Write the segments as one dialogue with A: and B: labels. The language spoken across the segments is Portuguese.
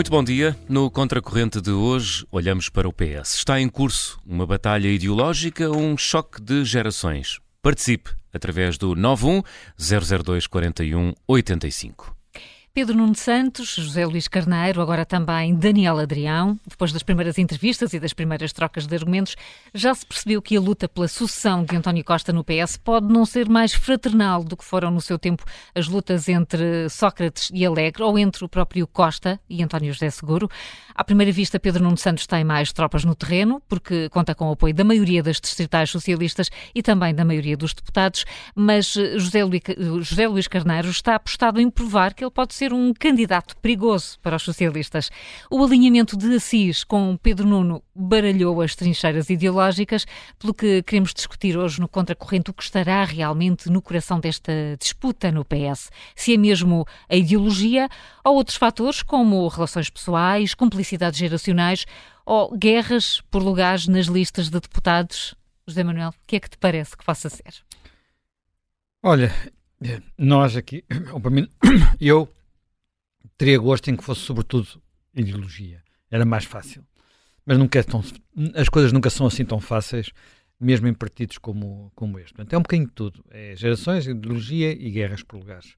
A: Muito bom dia. No Contracorrente de hoje, olhamos para o PS. Está em curso uma batalha ideológica, um choque de gerações. Participe através do 91 002 41 85.
B: Pedro Nuno Santos, José Luís Carneiro, agora também Daniel Adrião. Depois das primeiras entrevistas e das primeiras trocas de argumentos, já se percebeu que a luta pela sucessão de António Costa no PS pode não ser mais fraternal do que foram no seu tempo as lutas entre Sócrates e Alegre ou entre o próprio Costa e António José Seguro. À primeira vista, Pedro Nuno Santos tem mais tropas no terreno, porque conta com o apoio da maioria das distritais socialistas e também da maioria dos deputados, mas José Luís, José Luís Carneiro está apostado em provar que ele pode ser um candidato perigoso para os socialistas. O alinhamento de Assis com Pedro Nuno baralhou as trincheiras ideológicas, pelo que queremos discutir hoje no Contracorrente o que estará realmente no coração desta disputa no PS. Se é mesmo a ideologia ou outros fatores como relações pessoais, cumplicidades geracionais ou guerras por lugares nas listas de deputados. José Manuel, o que é que te parece que possa ser?
C: Olha, nós aqui, eu teria gosto em que fosse sobretudo ideologia. Era mais fácil. Mas nunca é tão, as coisas nunca são assim tão fáceis, mesmo em partidos como, como este. Portanto, é um bocadinho de tudo. É gerações, ideologia e guerras por lugares.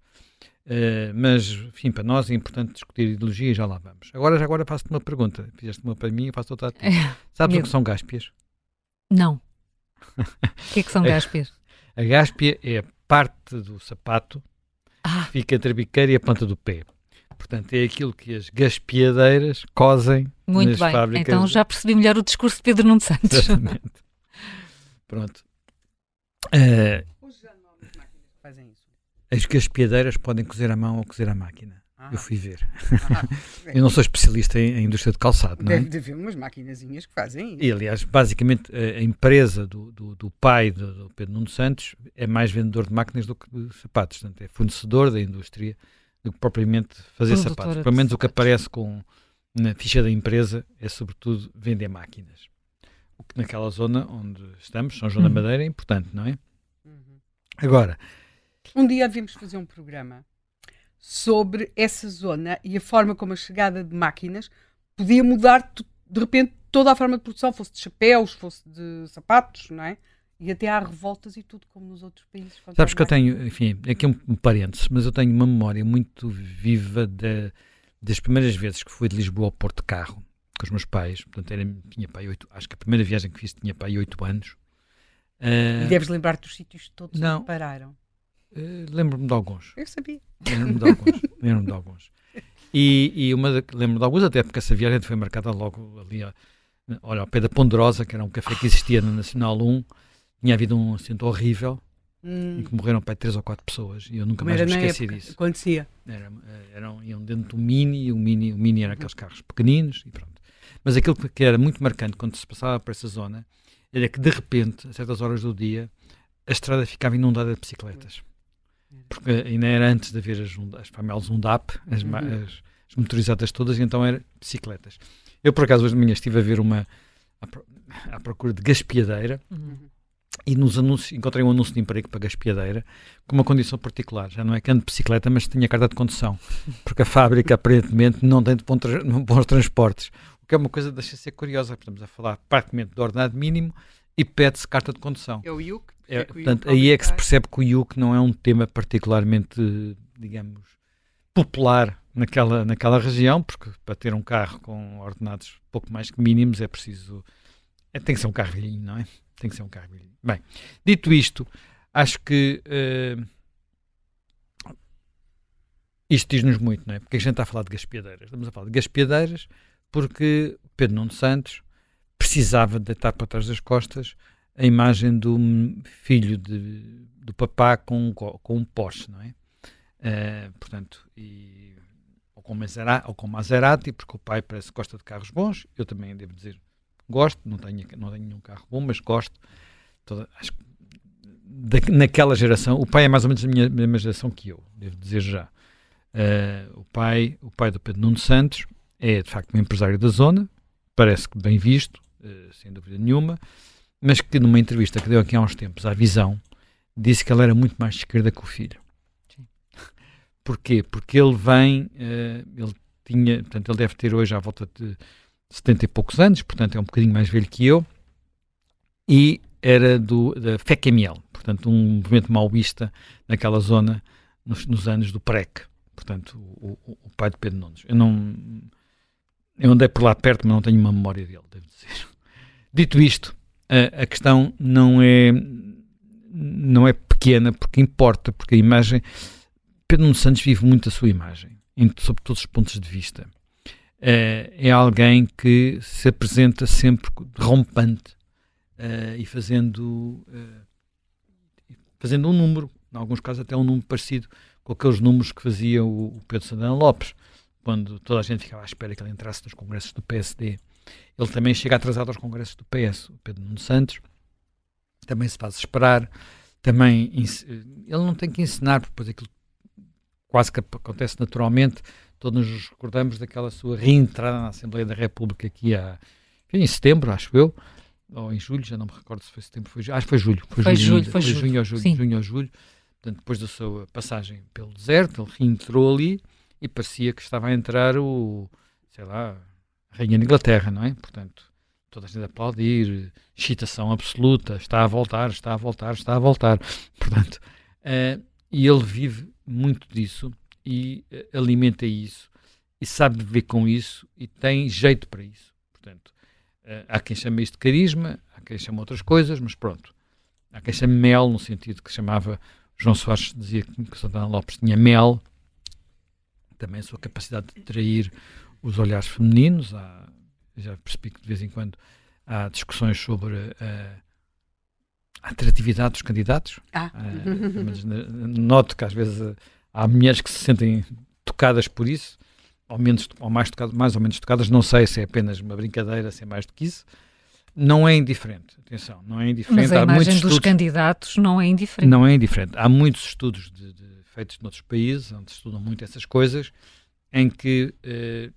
C: Uh, mas, enfim, para nós é importante discutir ideologia e já lá vamos. Agora, já agora faço-te uma pergunta. Fizeste uma para mim e faço outra a ti. É, Sabes o que são gáspias?
B: Não. o que é que são gáspias?
C: A gáspia é a parte do sapato ah. que fica entre a biqueira e a planta do pé. Portanto, é aquilo que as gaspiadeiras cosem
B: Muito
C: nas
B: bem.
C: fábricas.
B: Então já percebi melhor o discurso de Pedro Nuno Santos.
C: Exatamente. Pronto. Uh, isso. As gaspiadeiras podem cozer à mão ou cozer à máquina. Ah. Eu fui ver. Ah, eu não sou especialista em, em, indústria de calçado, não é?
D: Deve haver umas maquinazinhas que fazem isso.
C: E, aliás, basicamente, a, a empresa do, do, do pai do, do, Pedro Nuno Santos é mais vendedor de máquinas do que de sapatos. Portanto, é fornecedor da indústria do que propriamente fazer Produtora sapatos. Pelo menos o que aparece com, na ficha da empresa é sobretudo vender máquinas. O que naquela zona onde estamos, São João uhum. da Madeira, é importante, não é? Uhum. Agora.
D: Um dia devíamos fazer um programa sobre essa zona e a forma como a chegada de máquinas podia mudar de repente toda a forma de produção, fosse de chapéus, fosse de sapatos, não é? E até há revoltas e tudo, como nos outros países.
C: Sabes que eu tenho, enfim, aqui um, um parênteses, mas eu tenho uma memória muito viva de, das primeiras vezes que fui de Lisboa ao Porto de Carro com os meus pais. Portanto, era, tinha pai oito, acho que a primeira viagem que fiz tinha pai oito anos.
D: Uh, e deves lembrar dos sítios todos não, onde pararam?
C: Uh, lembro-me de alguns.
D: Eu sabia.
C: Lembro-me de alguns. lembro-me de alguns. E, e uma lembro-me de alguns, até porque essa viagem foi marcada logo ali, olha, ao pé da Ponderosa, que era um café que existia na Nacional 1 tinha havido um acidente horrível hum. em que morreram para três ou quatro pessoas e eu nunca mais me esqueci disso.
D: Acontecia.
C: Era, eram, iam dentro do Mini e o Mini, o Mini era aqueles carros pequeninos e pronto. Mas aquilo que era muito marcante quando se passava por essa zona era que de repente, a certas horas do dia, a estrada ficava inundada de bicicletas. Porque ainda era antes de haver as, as famosas UNDAP, as, uhum. as, as, motorizadas todas, e então eram bicicletas. Eu, por acaso, hoje de manhã estive a ver uma à, procura de gaspiadeira. Uhum e nos anúncios, encontrei um anúncio de emprego para gaspiadeira com uma condição particular. Já não é que ando de bicicleta, mas tinha carta de condução. Porque a fábrica, aparentemente, não tem bons transportes. O que é uma coisa que deixa ser curiosa. Estamos a falar praticamente do ordenado mínimo e pede-se carta de condução.
D: É o IUC?
C: É, portanto, aí é que se percebe que o IUC não é um tema particularmente, digamos, popular naquela, naquela região, porque para ter um carro com ordenados pouco mais que mínimos é preciso. É, tem que ser um carro velhinho, não é? Tem que ser um carro velhinho. Bem, dito isto, acho que uh, isto diz-nos muito, não é? Porque a gente está a falar de gaspiadeiras. Estamos a falar de gaspiadeiras porque Pedro Nuno Santos precisava de deitar para trás das costas a imagem do filho de, do papá com, com um Porsche, não é? Uh, portanto, e, ou, com Maserati, ou com Maserati, porque o pai parece que gosta de carros bons, eu também devo dizer gosto, não tenho, não tenho nenhum carro bom, mas gosto toda, acho que da, naquela geração, o pai é mais ou menos a minha mesma geração que eu, devo dizer já. Uh, o pai, o pai do Pedro Nuno Santos é de facto um empresário da zona, parece que bem visto, uh, sem dúvida nenhuma, mas que numa entrevista que deu aqui há uns tempos à Visão, disse que ele era muito mais de esquerda que o filho. Sim. Porquê? Porque ele vem, uh, ele tinha, portanto, ele deve ter hoje à volta de 70 e poucos anos, portanto é um bocadinho mais velho que eu, e era do, da FECML, portanto um movimento maoísta naquela zona nos, nos anos do PREC, portanto o, o, o, pai de Pedro Nunes. Eu não... Eu andei por lá perto, mas não tenho uma memória dele, devo dizer. Dito isto, a, questão não é não é pequena porque importa, porque a imagem Pedro Nunes Santos vive muito a sua imagem, em, sob todos os pontos de vista. É alguém que se apresenta sempre rompante e fazendo, fazendo um número, em alguns casos até um número parecido com aqueles números que fazia o, o Pedro Santana Lopes, quando toda a gente ficava à espera que ele entrasse nos congressos do PSD. Ele também chega atrasado aos congressos do PS, o Pedro Nunes Santos, também se faz esperar, também ele não tem que ensinar, porque depois aquilo quase que acontece naturalmente. Todos nos recordamos daquela sua reentrada na Assembleia da República aqui há, em setembro, acho eu, ou em julho, já não me recordo se foi setembro, foi, acho que foi julho.
B: Foi, foi julho,
C: foi,
B: foi
C: junho ou julho, junho ou julho. Portanto, depois da sua passagem pelo deserto, ele reentrou ali e parecia que estava a entrar o, sei lá, Rainha de Inglaterra, não é? Portanto, toda a gente a aplaudir, excitação absoluta, está a voltar, está a voltar, está a voltar. Portanto, uh, e ele vive muito disso e uh, alimenta isso e sabe viver com isso e tem jeito para isso. Portanto, uh, há quem chame isto de carisma, há quem chame outras coisas, mas pronto. Há quem chame mel, no sentido que chamava, João Soares dizia que Santana Lopes tinha mel, também a sua capacidade de atrair os olhares femininos. Há, já percebi que de vez em quando há discussões sobre uh, a atratividade dos candidatos. Ah. Uh, noto que às vezes uh, há mulheres que se sentem tocadas por isso, ou, menos, ou mais, tocadas, mais ou menos tocadas, não sei se é apenas uma brincadeira, se é mais do que isso. Não é indiferente, atenção, não é indiferente.
B: Mas a imagem dos estudos, candidatos não é indiferente.
C: Não é indiferente. Há muitos estudos de, de, feitos noutros países, onde estudam muito essas coisas, em que eh,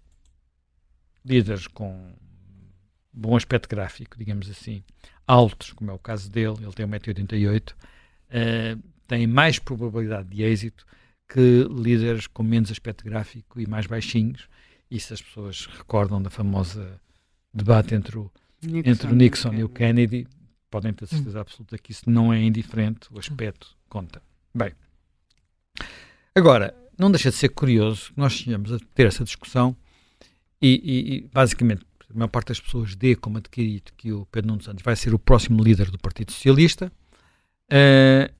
C: líderes com bom aspecto gráfico, digamos assim, altos, como é o caso dele, ele tem 1,88m, uh, têm mais probabilidade de êxito que líderes com menos aspecto gráfico e mais baixinhos. E se as pessoas recordam da famosa debate entre o Nixon, entre o Nixon e o Kennedy, podem ter certeza absoluta que isso não é indiferente, o aspecto conta. Bem, agora, não deixa de ser curioso que nós estejamos a ter essa discussão e, e, e basicamente a maior parte das pessoas dê como adquirido que o Pedro Nuno Santos vai ser o próximo líder do Partido Socialista uh,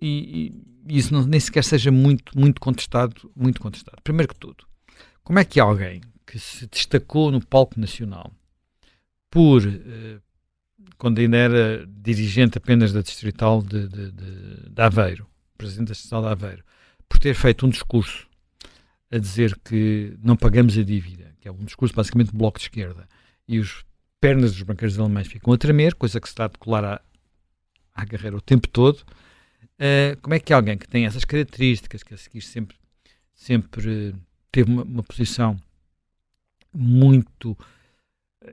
C: e, e, isso não, nem sequer seja muito, muito contestado, muito contestado. Primeiro que tudo, como é que alguém que se destacou no palco nacional por, uh, quando ainda era dirigente apenas da Distrital de, de, de, de Aveiro, presidente da Distrital de Aveiro, por ter feito um discurso a dizer que não pagamos a dívida que é um discurso basicamente do bloco de esquerda, e os pernas dos banqueiros alemães ficam a tremer, coisa que se está a decolar à, à carreira o tempo todo. Uh, como é que alguém que tem essas características, que a seguir sempre, sempre teve uma, uma posição muito,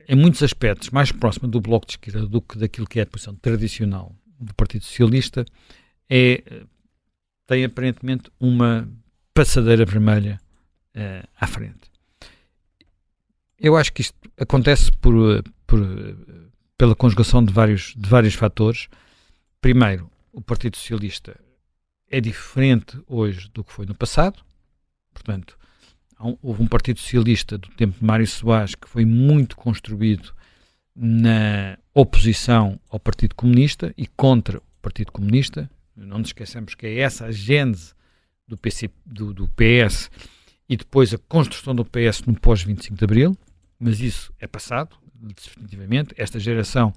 C: em muitos aspectos, mais próxima do bloco de esquerda do que daquilo que é a posição tradicional do Partido Socialista, é, tem aparentemente uma passadeira vermelha uh, à frente. Eu acho que isto acontece por, por, pela conjugação de vários, de vários fatores. Primeiro, o Partido Socialista é diferente hoje do que foi no passado. Portanto, houve um Partido Socialista do tempo de Mário Soares que foi muito construído na oposição ao Partido Comunista e contra o Partido Comunista. Não nos esqueçamos que é essa a gênese do, PC, do, do PS e depois a construção do PS no pós-25 de Abril mas isso é passado, definitivamente. Esta geração,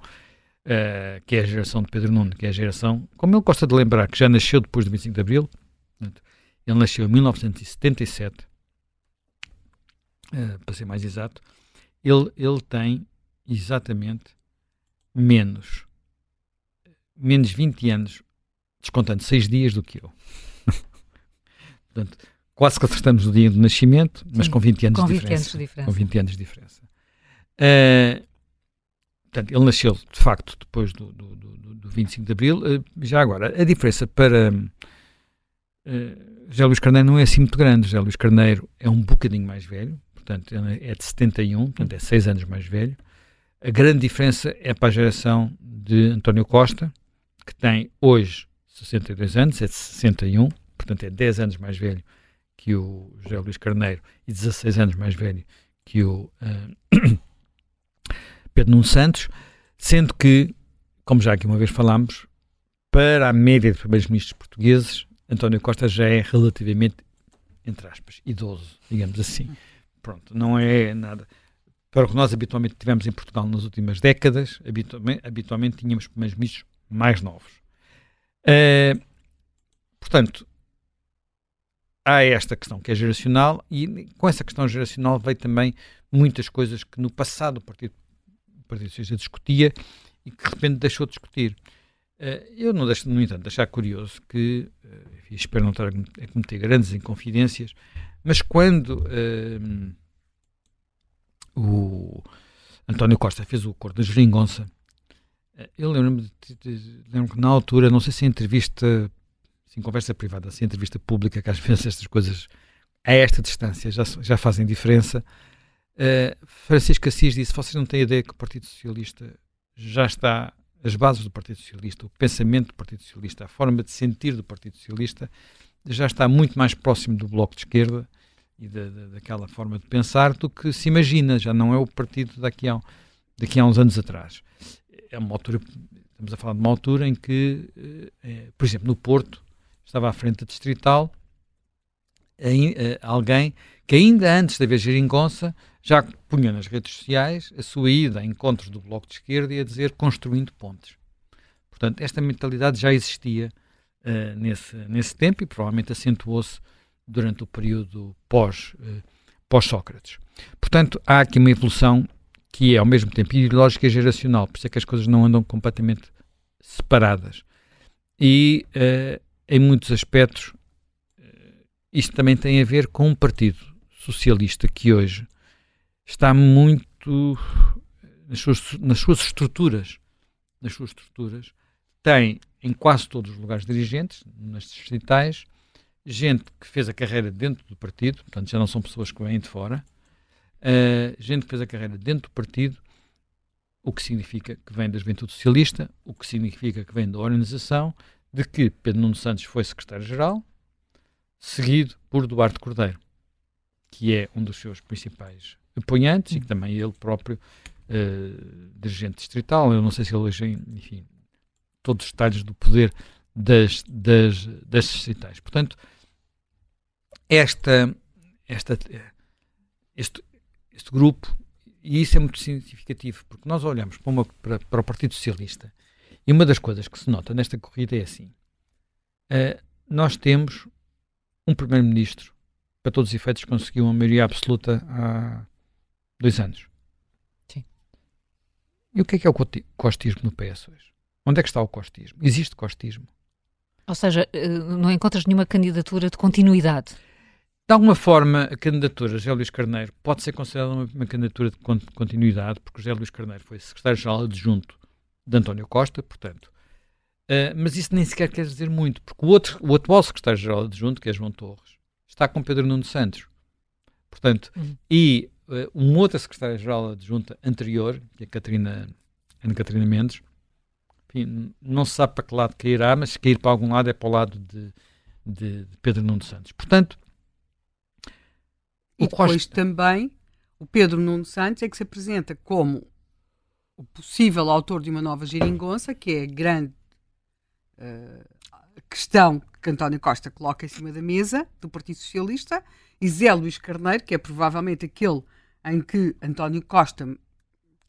C: uh, que é a geração de Pedro Nuno, que é a geração, como ele gosta de lembrar, que já nasceu depois do 25 de Abril, portanto, ele nasceu em 1977, uh, eh, para ser mais exato, ele, ele tem exatamente menos, menos 20 anos, descontando 6 dias do que eu. portanto, quase que acertamos o dia do nascimento, mas Sim, com 20 anos,
B: com
C: de,
B: 20
C: diferença,
B: anos de diferença.
C: Com 20 anos de diferença. Uh, portanto, ele nasceu, de facto, depois do, do, do, do 25 de Abril. Uh, já agora, a diferença para... Uh, José Luís Carneiro não é assim muito grande. José Luís Carneiro é um bocadinho mais velho, portanto, é de 71, portanto, é 6 anos mais velho. A grande diferença é para a geração de António Costa, que tem hoje 62 anos, é de 61, portanto, é 10 anos mais velho que o José Luís Carneiro e 16 anos mais velho que o uh, Pedro Nuno Santos, sendo que, como já aqui uma vez falámos, para a média de primeiros ministros portugueses, António Costa já é relativamente, entre aspas, idoso, digamos assim. Pronto, não é nada. Para o que nós habitualmente tivemos em Portugal nas últimas décadas, habitualmente, habitualmente tínhamos primeiros ministros mais novos. Uh, portanto, há esta questão que é geracional e com essa questão geracional veio também muitas coisas que no passado o Partido, o Partido Socialista discutia e que de repente deixou de discutir. Uh, eu não deixo, no entanto, de achar curioso que, uh, enfim, espero não estar a cometer grandes inconfidências, mas quando uh, o António Costa fez o acordo da Geringonça, eu lembro-me lembro que na altura, não sei se em entrevista, se em conversa privada, se em entrevista pública, que às vezes estas coisas a esta distância já, já fazem diferença, Francisco Assis disse, vocês não têm ideia que o Partido Socialista já está as bases do Partido Socialista, o pensamento do Partido Socialista, a forma de sentir do Partido Socialista já está muito mais próximo do Bloco de Esquerda e da, da, daquela forma de pensar do que se imagina. Já não é o partido daqui a, daqui a uns anos atrás. É uma altura, estamos a falar de uma altura em que, é, por exemplo, no Porto, estava à frente da Distrital eh, alguém que ainda antes de haver geringonça já punha nas redes sociais a sua ida a encontros do Bloco de Esquerda e a dizer construindo pontes. Portanto, esta mentalidade já existia uh, nesse, nesse tempo e provavelmente acentuou-se durante o período pós, uh, pós-Sócrates. Portanto, há aqui uma evolução que é ao mesmo tempo ideológica e geracional, por isso é que as coisas não andam completamente separadas. E, uh, em muitos aspectos, isto também tem a ver com um partido socialista que hoje está muito nas suas, nas suas estruturas, nas suas estruturas, tem em quase todos os lugares dirigentes, nas distritais, gente que fez a carreira dentro do partido, portanto já não são pessoas que vêm de fora, uh, gente que fez a carreira dentro do partido, o que significa que vem da Juventude Socialista, o que significa que vem da organização, de que Pedro Nuno Santos foi secretário-geral, seguido por Duarte Cordeiro, que é um dos seus principais apoiantes e que também ele próprio, uh, dirigente distrital, eu não sei se ele hoje, enfim, todos os detalhes do poder das, das, das distritais. Portanto, esta, esta, este, este grupo, e isso é muito significativo, porque nós olhamos para, uma, para, para o Partido Socialista e uma das coisas que se nota nesta corrida é assim: uh, nós temos um primeiro-ministro, para todos os efeitos, conseguiu uma maioria absoluta há dois anos.
B: Sim.
C: E o que é que é o costismo no PS hoje? Onde é que está o costismo? Existe costismo?
B: Ou seja, eh, não encontras nenhuma candidatura de continuidade?
C: De alguma forma, a candidatura de José Luís Carneiro pode ser considerada uma, uma candidatura de continuidade, porque José Luís Carneiro foi secretário-geral adjunto de António Costa, portanto. Uh, mas isso nem sequer quer dizer muito, porque o, outro, o atual secretário-geral adjunto, que é João Torres, está com Pedro Nuno Santos. Portanto, uhum. e uh, uma outra secretária-geral adjunta anterior, que é a Catarina, Ana Catarina Mendes, enfim, não se sabe para que lado cairá, mas se cair para algum lado é para o lado de, de, de Pedro Nuno Santos. Portanto,
D: e depois Costa... também o Pedro Nuno Santos é que se apresenta como o possível autor de uma nova geringonça, que é a grande uh, questão que António Costa coloca em cima da mesa do Partido Socialista, e Zé Luís Carneiro, que é provavelmente aquele em que António Costa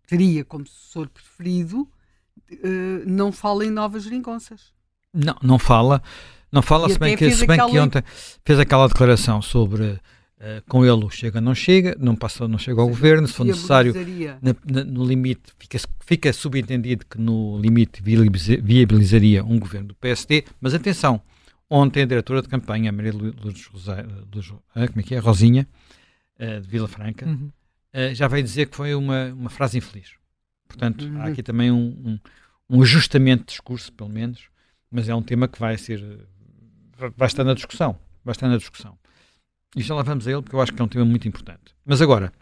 D: teria como sucessor preferido, uh, não fala em novas geringonças.
C: Não, não fala. Não fala, se bem, que, se bem que ontem fez aquela declaração sobre uh, com ele chega não chega, não passa, não chega ao governo, se for necessário, na, na, no limite, fica, fica subentendido que no limite viabilizaria um governo do PSD, mas atenção, ontem a diretora de campanha, a Maria Luz, Luz, ah, como é que é? Rosinha, uh, de Vila Franca, uhum. uh, já veio dizer que foi uma, uma frase infeliz. Portanto, uhum. há aqui também um, um, um, ajustamento de discurso, pelo menos, mas é um tema que vai ser vai estar na discussão. vai estar na discussão. E já lá vamos a ele, porque eu acho que é um tema muito importante. Mas agora,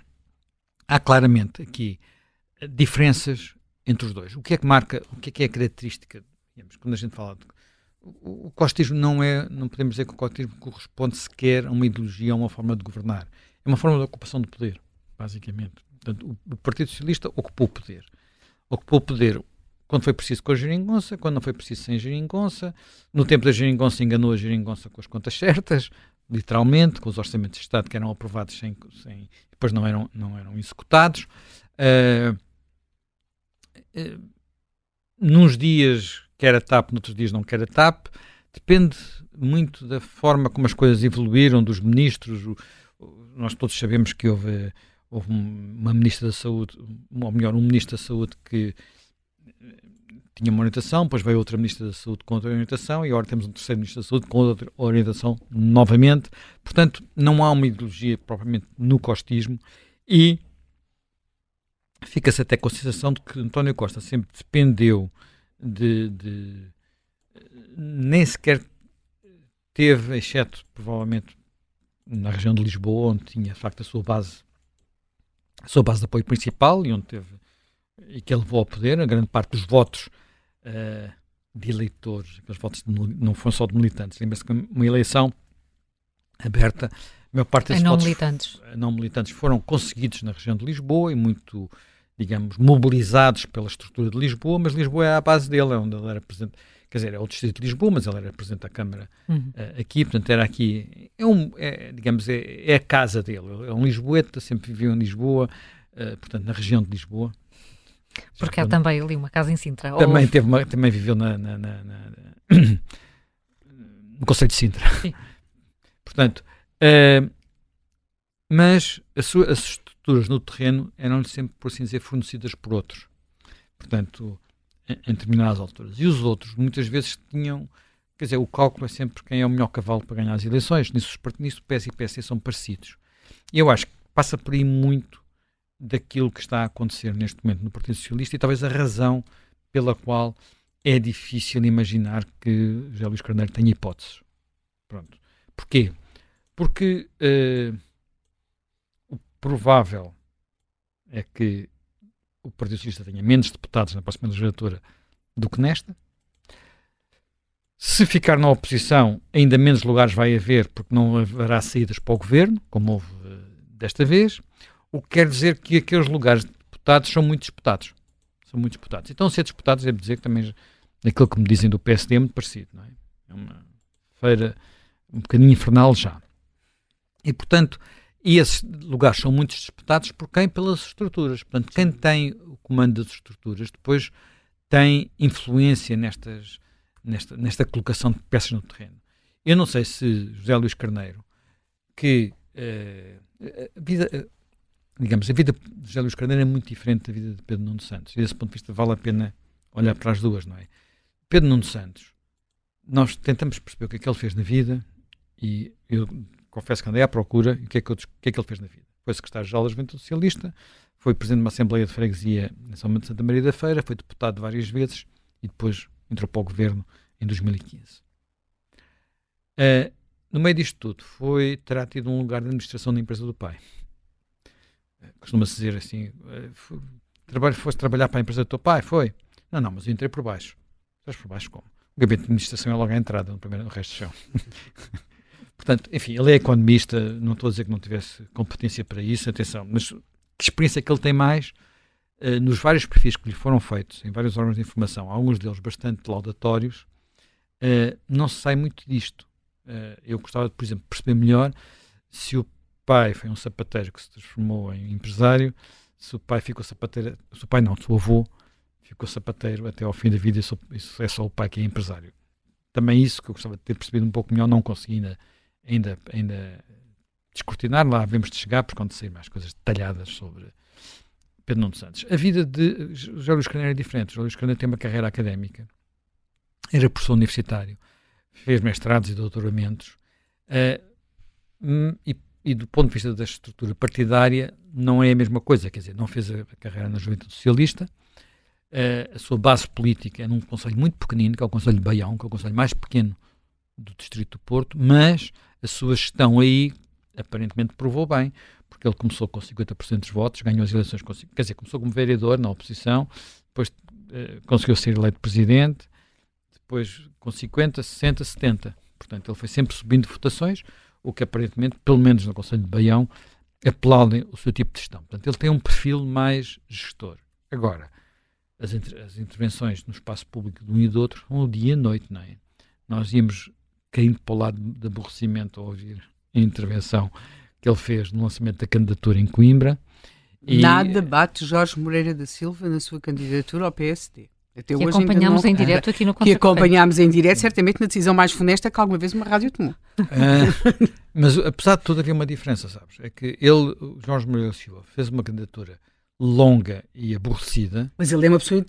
C: há claramente aqui diferenças entre os dois. O que é que marca, o que é que é a característica, digamos, quando a gente fala de, o, o costismo não é, não podemos dizer que o costismo corresponde sequer a uma ideologia, a uma forma de governar. É uma forma de ocupação do poder, basicamente. Portanto, o, o Partido Socialista ocupou o poder. Ocupou o poder quando foi preciso com a geringonça, quando não foi preciso sem geringonça. No tempo da geringonça enganou a geringonça com as contas certas, literalmente, com os orçamentos de Estado que eram aprovados sem, sem depois não eram, não eram executados. Uh, uh, nos dias que era TAP, noutros dias não quer a TAP, depende muito da forma como as coisas evoluíram, dos ministros. O, o, nós todos sabemos que houve, houve uma ministra da Saúde, ou melhor, um ministro da Saúde que tinha uma orientação, depois veio outra Ministra da Saúde com outra orientação e agora temos um terceiro Ministro da Saúde com outra orientação novamente. Portanto, não há uma ideologia propriamente no costismo e fica-se até com a sensação de que António Costa sempre dependeu de, de nem sequer teve, exceto provavelmente na região de Lisboa, onde tinha de facto a sua base, a sua base de apoio principal e onde teve e que ele levou ao poder, a grande parte dos votos uh, de eleitores, aqueles votos de, não foram só de militantes. Lembra-se que uma eleição aberta, a maior parte desses
B: não
C: votos
B: militantes.
C: não militantes foram conseguidos na região de Lisboa e muito, digamos, mobilizados pela estrutura de Lisboa, mas Lisboa é a base dele, é onde ele era presidente. Quer dizer, é o distrito de Lisboa, mas ele era presidente da Câmara uhum. uh, aqui, portanto era aqui, é um, é, digamos, é, é, a casa dele, é um lisboeta, sempre viveu em Lisboa, uh, portanto na região de Lisboa,
B: porque há também ali uma casa em Sintra.
C: Também, teve uma, também viveu na, na, na, no Conselho de Sintra. Sim. Portanto, uh, mas sua, as estruturas no terreno eram sempre, por assim dizer, fornecidas por outros. Portanto, em, em determinadas alturas. E os outros, muitas vezes, tinham. Quer dizer, o cálculo é sempre quem é o melhor cavalo para ganhar as eleições. Nisso, nisso PS e PSD são parecidos. E eu acho que passa por aí muito daquilo que está a acontecer neste momento no Partido Socialista e talvez a razão pela qual é difícil imaginar que José Luís Carneiro tenha hipóteses. Pronto. Porquê? Porque uh, o provável é que o Partido Socialista tenha menos deputados na próxima legislatura do que nesta. Se ficar na oposição, ainda menos lugares vai haver, porque não haverá saídas para o governo, como houve uh, desta vez o que quer dizer que aqueles lugares de deputados são muito disputados. São muito disputados. Então, ser disputados, devo dizer que também aquilo que me dizem do PSD é muito parecido, não é? É uma feira um bocadinho infernal já. E, portanto, esses lugares são muito disputados por quem? Pelas estruturas. Portanto, quem tem o comando das estruturas depois tem influência nestas, nesta, nesta colocação de peças no terreno. Eu não sei se José Luís Carneiro, que uh, a vida, digamos, a vida de José Luís Carneiro é muito diferente da vida de Pedro Nuno Santos. E desse ponto de vista vale a pena olhar para as duas, não é? Pedro Nuno Santos, nós tentamos perceber o que é que ele fez na vida e eu confesso que andei à procura o que é que, eu, o que, é que ele fez na vida. Foi secretário-geral da Juventude Socialista, foi presidente de uma Assembleia de Freguesia em São de Santa Maria da Feira, foi deputado várias vezes e depois entrou para o governo em 2015. Uh, eh, no meio disto tudo, foi, terá tido um lugar de administração da empresa do pai costuma-se dizer assim, eh, trabalho, foste trabalhar para a empresa do teu pai? Foi. Não, não, mas eu entrei por baixo. Estás por baixo como? O gabinete de administração é logo a entrada, no, primeiro, no resto do chão. Portanto, enfim, ele é economista, não estou a dizer que não tivesse competência para isso, atenção, mas que experiência que ele tem mais uh, nos vários perfis que lhe foram feitos, em vários órgãos de informação, alguns deles bastante laudatórios, uh, não se sai muito disto. Uh, eu gostava, de, por exemplo, perceber melhor se o pai foi um sapateiro que se transformou em empresário, se o pai ficou sapateiro, se o pai não, se o avô ficou sapateiro até ao fim da vida, isso, é só o pai que é empresário. Também isso que eu gostava de ter percebido um pouco melhor, não consegui ainda, ainda, ainda descortinar, lá havemos de chegar, porque quando mais coisas detalhadas sobre Pedro Nuno Santos. A vida de José Luís Carneiro é diferente. José Luís Carneiro tem uma carreira académica, era professor universitário, fez mestrados e doutoramentos, uh, e e do ponto de vista da estrutura partidária não é a mesma coisa, quer dizer, não fez a carreira na Juventude Socialista, uh, a sua base política é num conselho muito pequenino, que é o Conselho de Baião, que é o conselho mais pequeno do Distrito do Porto, mas a sua gestão aí aparentemente provou bem, porque ele começou com 50% dos votos, ganhou as eleições, com, quer dizer, começou como vereador na oposição, depois eh, conseguiu ser eleito presidente, depois com 50, 60, 70. Portanto, ele foi sempre subindo votações, o que aparentemente, pelo menos no Conselho de Baião, aplaudem o seu tipo de gestão. Portanto, ele tem um perfil mais gestor. Agora, as, inter as intervenções no espaço público de um e do outro são o dia e noite, não é? Nós íamos caindo para o lado de aborrecimento ao ouvir a intervenção que ele fez no lançamento da candidatura em Coimbra.
D: E... Nada bate Jorge Moreira da Silva na sua candidatura ao PSD.
B: Até que acompanhamos não, em direto aqui no
D: Que acompanhámos em direto, certamente na decisão mais funesta que alguma vez uma rádio tomou.
C: Uh, mas apesar de tudo havia uma diferença, sabes? É que ele, Jorge Moreira Silva, fez uma candidatura longa e aborrecida.
D: Mas ele é uma pessoa.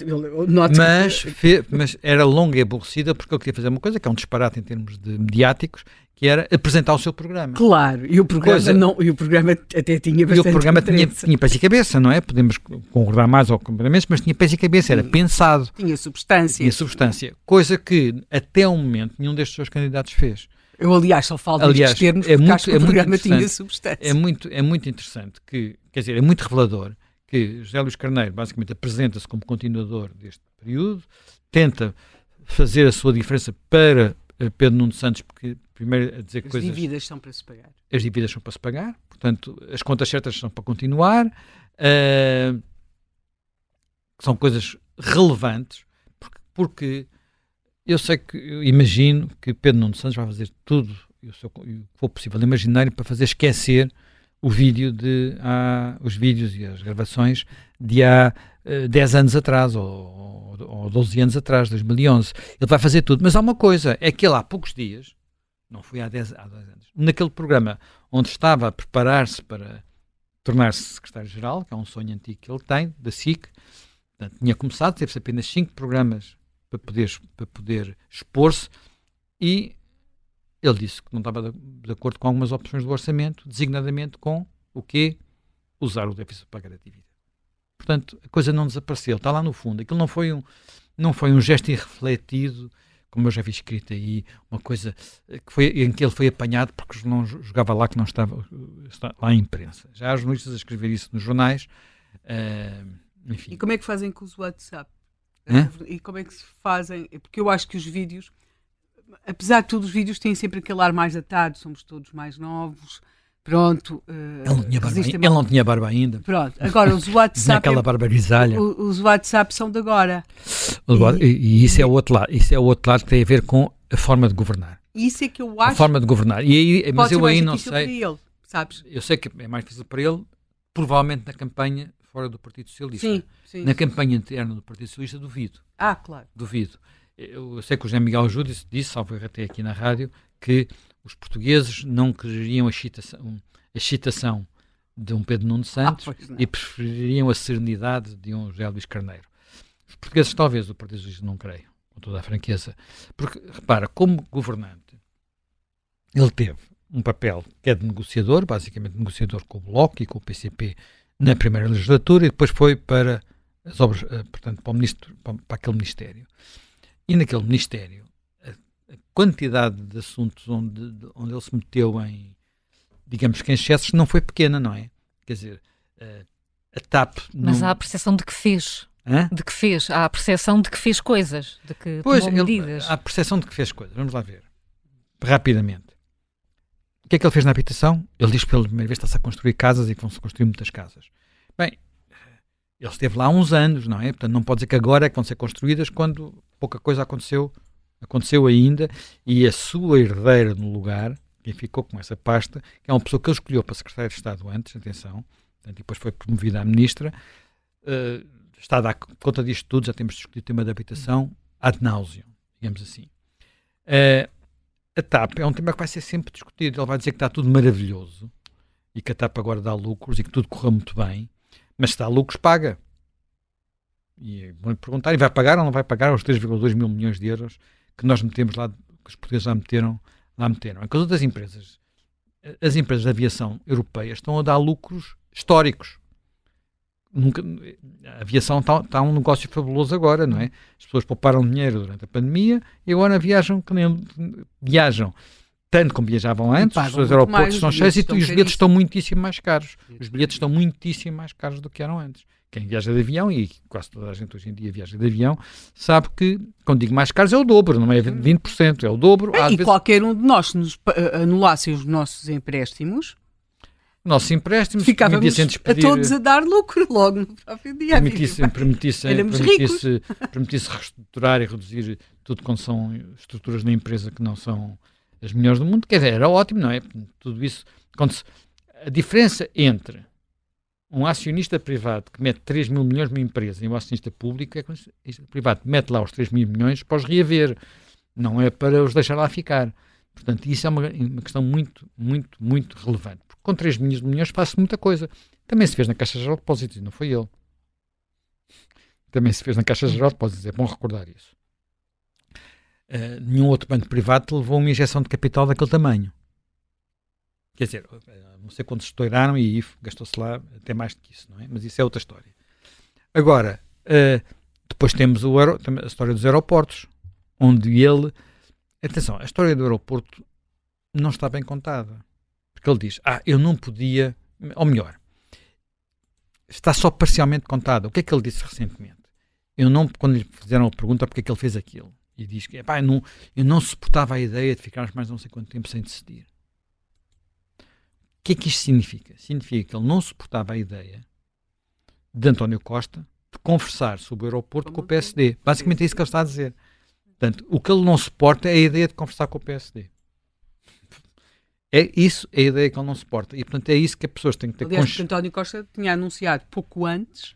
C: Mas, fe, mas era longa e aborrecida porque ele queria fazer uma coisa que é um disparate em termos de mediáticos, que era apresentar o seu programa.
D: Claro, e o programa, coisa, não, e o programa até tinha bastante.
C: E o programa tinha, tinha pés e cabeça, não é? Podemos concordar mais ou concordar menos, mas tinha pés e cabeça, era pensado.
D: Tinha substância.
C: Tinha substância. Coisa que até o momento nenhum destes seus candidatos fez.
D: Eu, aliás, só falo aliás, destes termos é porque muito, acho que é o programa tinha substância.
C: É muito, é muito interessante que, quer dizer, é muito revelador que José Luís Carneiro basicamente apresenta-se como continuador deste período, tenta fazer a sua diferença para eh, Pedro Nuno Santos, porque primeiro a dizer
D: as
C: coisas...
D: As dívidas são para se pagar.
C: As dívidas são para se pagar, portanto, as contas certas são para continuar, uh, são coisas relevantes, porque, porque eu sei que, eu imagino que Pedro Nuno Santos vai fazer tudo o que for possível imaginar para fazer esquecer o vídeo de há, os vídeos e as gravações de há uh, eh, 10 anos atrás ou, ou 12 anos atrás, 2011. Ele vai fazer tudo. Mas há uma coisa, é que ele há poucos dias, não foi há 10, há 10 anos, naquele programa onde estava a preparar-se para tornar-se secretário-geral, que é um sonho antigo que ele tem, da SIC, portanto, tinha começado, teve-se apenas 5 programas para poder, para poder expor-se e ele disse que não estava de, acordo com algumas opções do orçamento, designadamente com o quê? Usar o déficit para pagar a dívida. Portanto, a coisa não desapareceu, está lá no fundo. Aquilo não foi um, não foi um gesto irrefletido, como eu já vi escrito aí, uma coisa que foi, em que ele foi apanhado porque não jogava lá que não estava lá a imprensa. Já há jornalistas a escrever isso nos jornais. Uh, enfim.
D: E como é que fazem com os WhatsApp? Hã? E como é que se fazem? Porque eu acho que os vídeos apesar de tudo, os vídeos têm sempre aquele ar mais datado, somos todos mais novos. Pronto.
C: Uh, ele, não tinha barba, ele não tinha barba ainda.
D: Pronto. Agora, os WhatsApp.
C: Naquela barba grisalha.
D: Os WhatsApp são de agora.
C: E, e, isso é o outro lado. Isso é o outro lado que tem a ver com a forma de governar.
D: Isso é que eu acho.
C: A forma de governar. E aí, mas eu aí não sei. Para
D: ele, sabes?
C: Eu sei que é mais difícil para ele, provavelmente na campanha fora do Partido Socialista.
D: Sim, sim.
C: Na campanha interna do Partido Socialista, duvido.
D: Ah, claro.
C: Duvido eu sei que o José Miguel Ajuda disse, salvo até aqui na rádio, que os portugueses não queriam a excitação, a excitação de um Pedro Nuno Santos ah, e prefeririam a serenidade de um José Luís Carneiro. Os portugueses, talvez, o Partido Socialista não creio, com toda a franqueza. Porque, repara, como governante, ele teve um papel que é de negociador, basicamente negociador com o Bloco e com o PCP na primeira legislatura, e depois foi para as obras, eh, portanto, para, o ministro, para aquele ministério. E naquele Ministério, a, a quantidade de assuntos onde, de, onde ele se meteu em, digamos que em excessos, não foi pequena, não é? Quer dizer, a, a TAP.
B: Mas não... há a percepção de que fez. Hã? De que fez. Há a percepção de que fez coisas, de que pois, tomou ele, medidas.
C: Há a percepção de que fez coisas. Vamos lá ver. Rapidamente. O que é que ele fez na habitação? Ele diz que pela primeira vez está-se a construir casas e que vão-se construir muitas casas. Bem, ele esteve lá há uns anos, não é? Portanto, não pode dizer que agora é que vão ser construídas quando pouca coisa aconteceu, aconteceu ainda, e a sua herdeira no lugar, quem ficou com essa pasta, que é uma pessoa que ele escolheu para secretário de Estado antes, atenção, portanto, depois foi promovida a ministra, uh, está a dar conta disto tudo, já temos discutido o tema da habitação ad nauseam, digamos assim. Uh, a TAP é um tema que vai ser sempre discutido, ele vai dizer que está tudo maravilhoso, e que a TAP agora dá lucros e que tudo correu muito bem, mas se dá lucros, paga. E vão perguntar, e vai pagar ou não vai pagar os 3,2 mil milhões de euros que nós metemos lá, que os portugueses lá meteram, lá meteram. Enquanto as outras empresas, as empresas de aviação europeias estão a dar lucros históricos. Nunca, a aviação está, está um negócio fabuloso agora, não é? As pessoas pouparam dinheiro durante a pandemia e agora viajam que nem viajam tanto como viajavam antes, os aeroportos estão cheios e, os bilhetes estão muitíssimo mais caros. Os bilhetes estão muitíssimo mais caros do que eram antes. Quem viaja de avião, e quase toda a gente hoje em dia viaja de avião, sabe que, quando digo mais caros, é o dobro, não é 20%, é o dobro.
D: e vezes... qualquer um de nós nos anulasse os nossos empréstimos,
C: nossos empréstimos,
D: ficávamos a todos a dar lucro logo no próprio dia.
C: Permitisse, permitisse, permitisse, permitisse reestruturar e reduzir tudo quando são estruturas na empresa que não são as melhores do mundo, quer dizer, era ótimo, não é? Tudo isso. Quando se, a diferença entre um acionista privado que mete 3 mil milhões numa empresa e um acionista público é o privado mete lá os 3 mil milhões para os reaver, não é para os deixar lá ficar. Portanto, isso é uma, uma questão muito, muito, muito relevante. Porque com 3 milhões de milhões faz-se muita coisa. Também se fez na Caixa Geral de Depósitos, e não foi ele. Também se fez na Caixa Geral de Depósitos, é bom recordar isso. Uh, nenhum outro banco privado levou uma injeção de capital daquele tamanho. Quer dizer, não sei quantos estouraram e gastou-se lá até mais do que isso, não é? Mas isso é outra história. Agora, uh, depois temos o aero, a história dos aeroportos, onde ele. Atenção, a história do aeroporto não está bem contada. Porque ele diz: Ah, eu não podia. Ou melhor, está só parcialmente contada. O que é que ele disse recentemente? Eu não, quando lhe fizeram a pergunta porque é que ele fez aquilo, e diz que eu não, eu não suportava a ideia de ficarmos mais não sei quanto tempo sem decidir. O que é que isto significa? Significa que ele não suportava a ideia de António Costa de conversar sobre o aeroporto com o PSD. Basicamente é isso que ele está a dizer. Portanto, o que ele não suporta é a ideia de conversar com o PSD. É isso, é a ideia que ele não suporta. E, portanto, é isso que as pessoas têm que ter
D: Aliás, consci... António Costa tinha anunciado pouco antes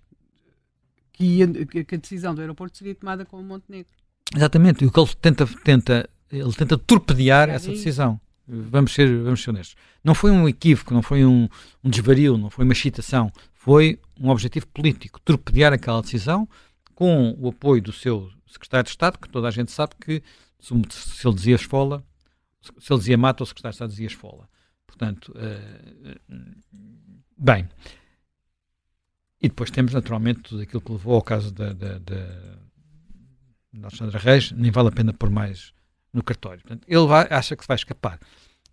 D: que, ia, que, a decisão do aeroporto seria tomada com o Montenegro.
C: Exatamente. E o que ele tenta, tenta, ele tenta torpedear é essa decisão. Vamos ser, vamos ser honestos. Não foi um equívoco, não foi um, um desvario, não foi uma excitação. Foi um objetivo político, torpedear aquela decisão com o apoio do seu secretário de Estado, que toda a gente sabe que se ele dizia esfola, se ele dizia mata, o secretário de Estado dizia esfola. Portanto, uh, bem. E depois temos, naturalmente, tudo aquilo que levou ao caso da, da, da, da Alexandra Reis, nem vale a pena pôr mais no cartório. Portanto, ele vai, acha que vai escapar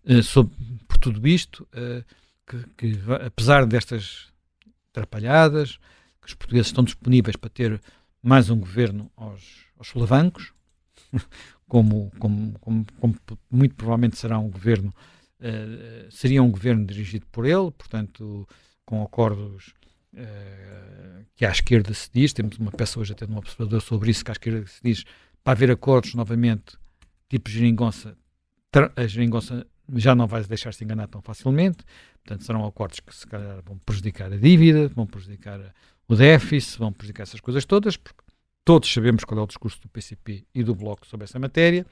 C: uh, por tudo isto, uh, que, que, apesar destas atrapalhadas, que os portugueses estão disponíveis para ter mais um governo aos, aos solavancos, como, como, como, como, muito provavelmente será um governo, uh, seria um governo dirigido por ele, portanto, com acordos que à esquerda se diz, temos uma peça hoje até um observador sobre isso, que à esquerda se diz, para haver acordos novamente tipo geringonça, a geringonça já não vai deixar-se enganar tão facilmente, portanto serão acordos que se calhar vão prejudicar a dívida, vão prejudicar o déficit, vão prejudicar essas coisas todas, porque todos sabemos qual é o discurso do PCP e do Bloco sobre essa matéria,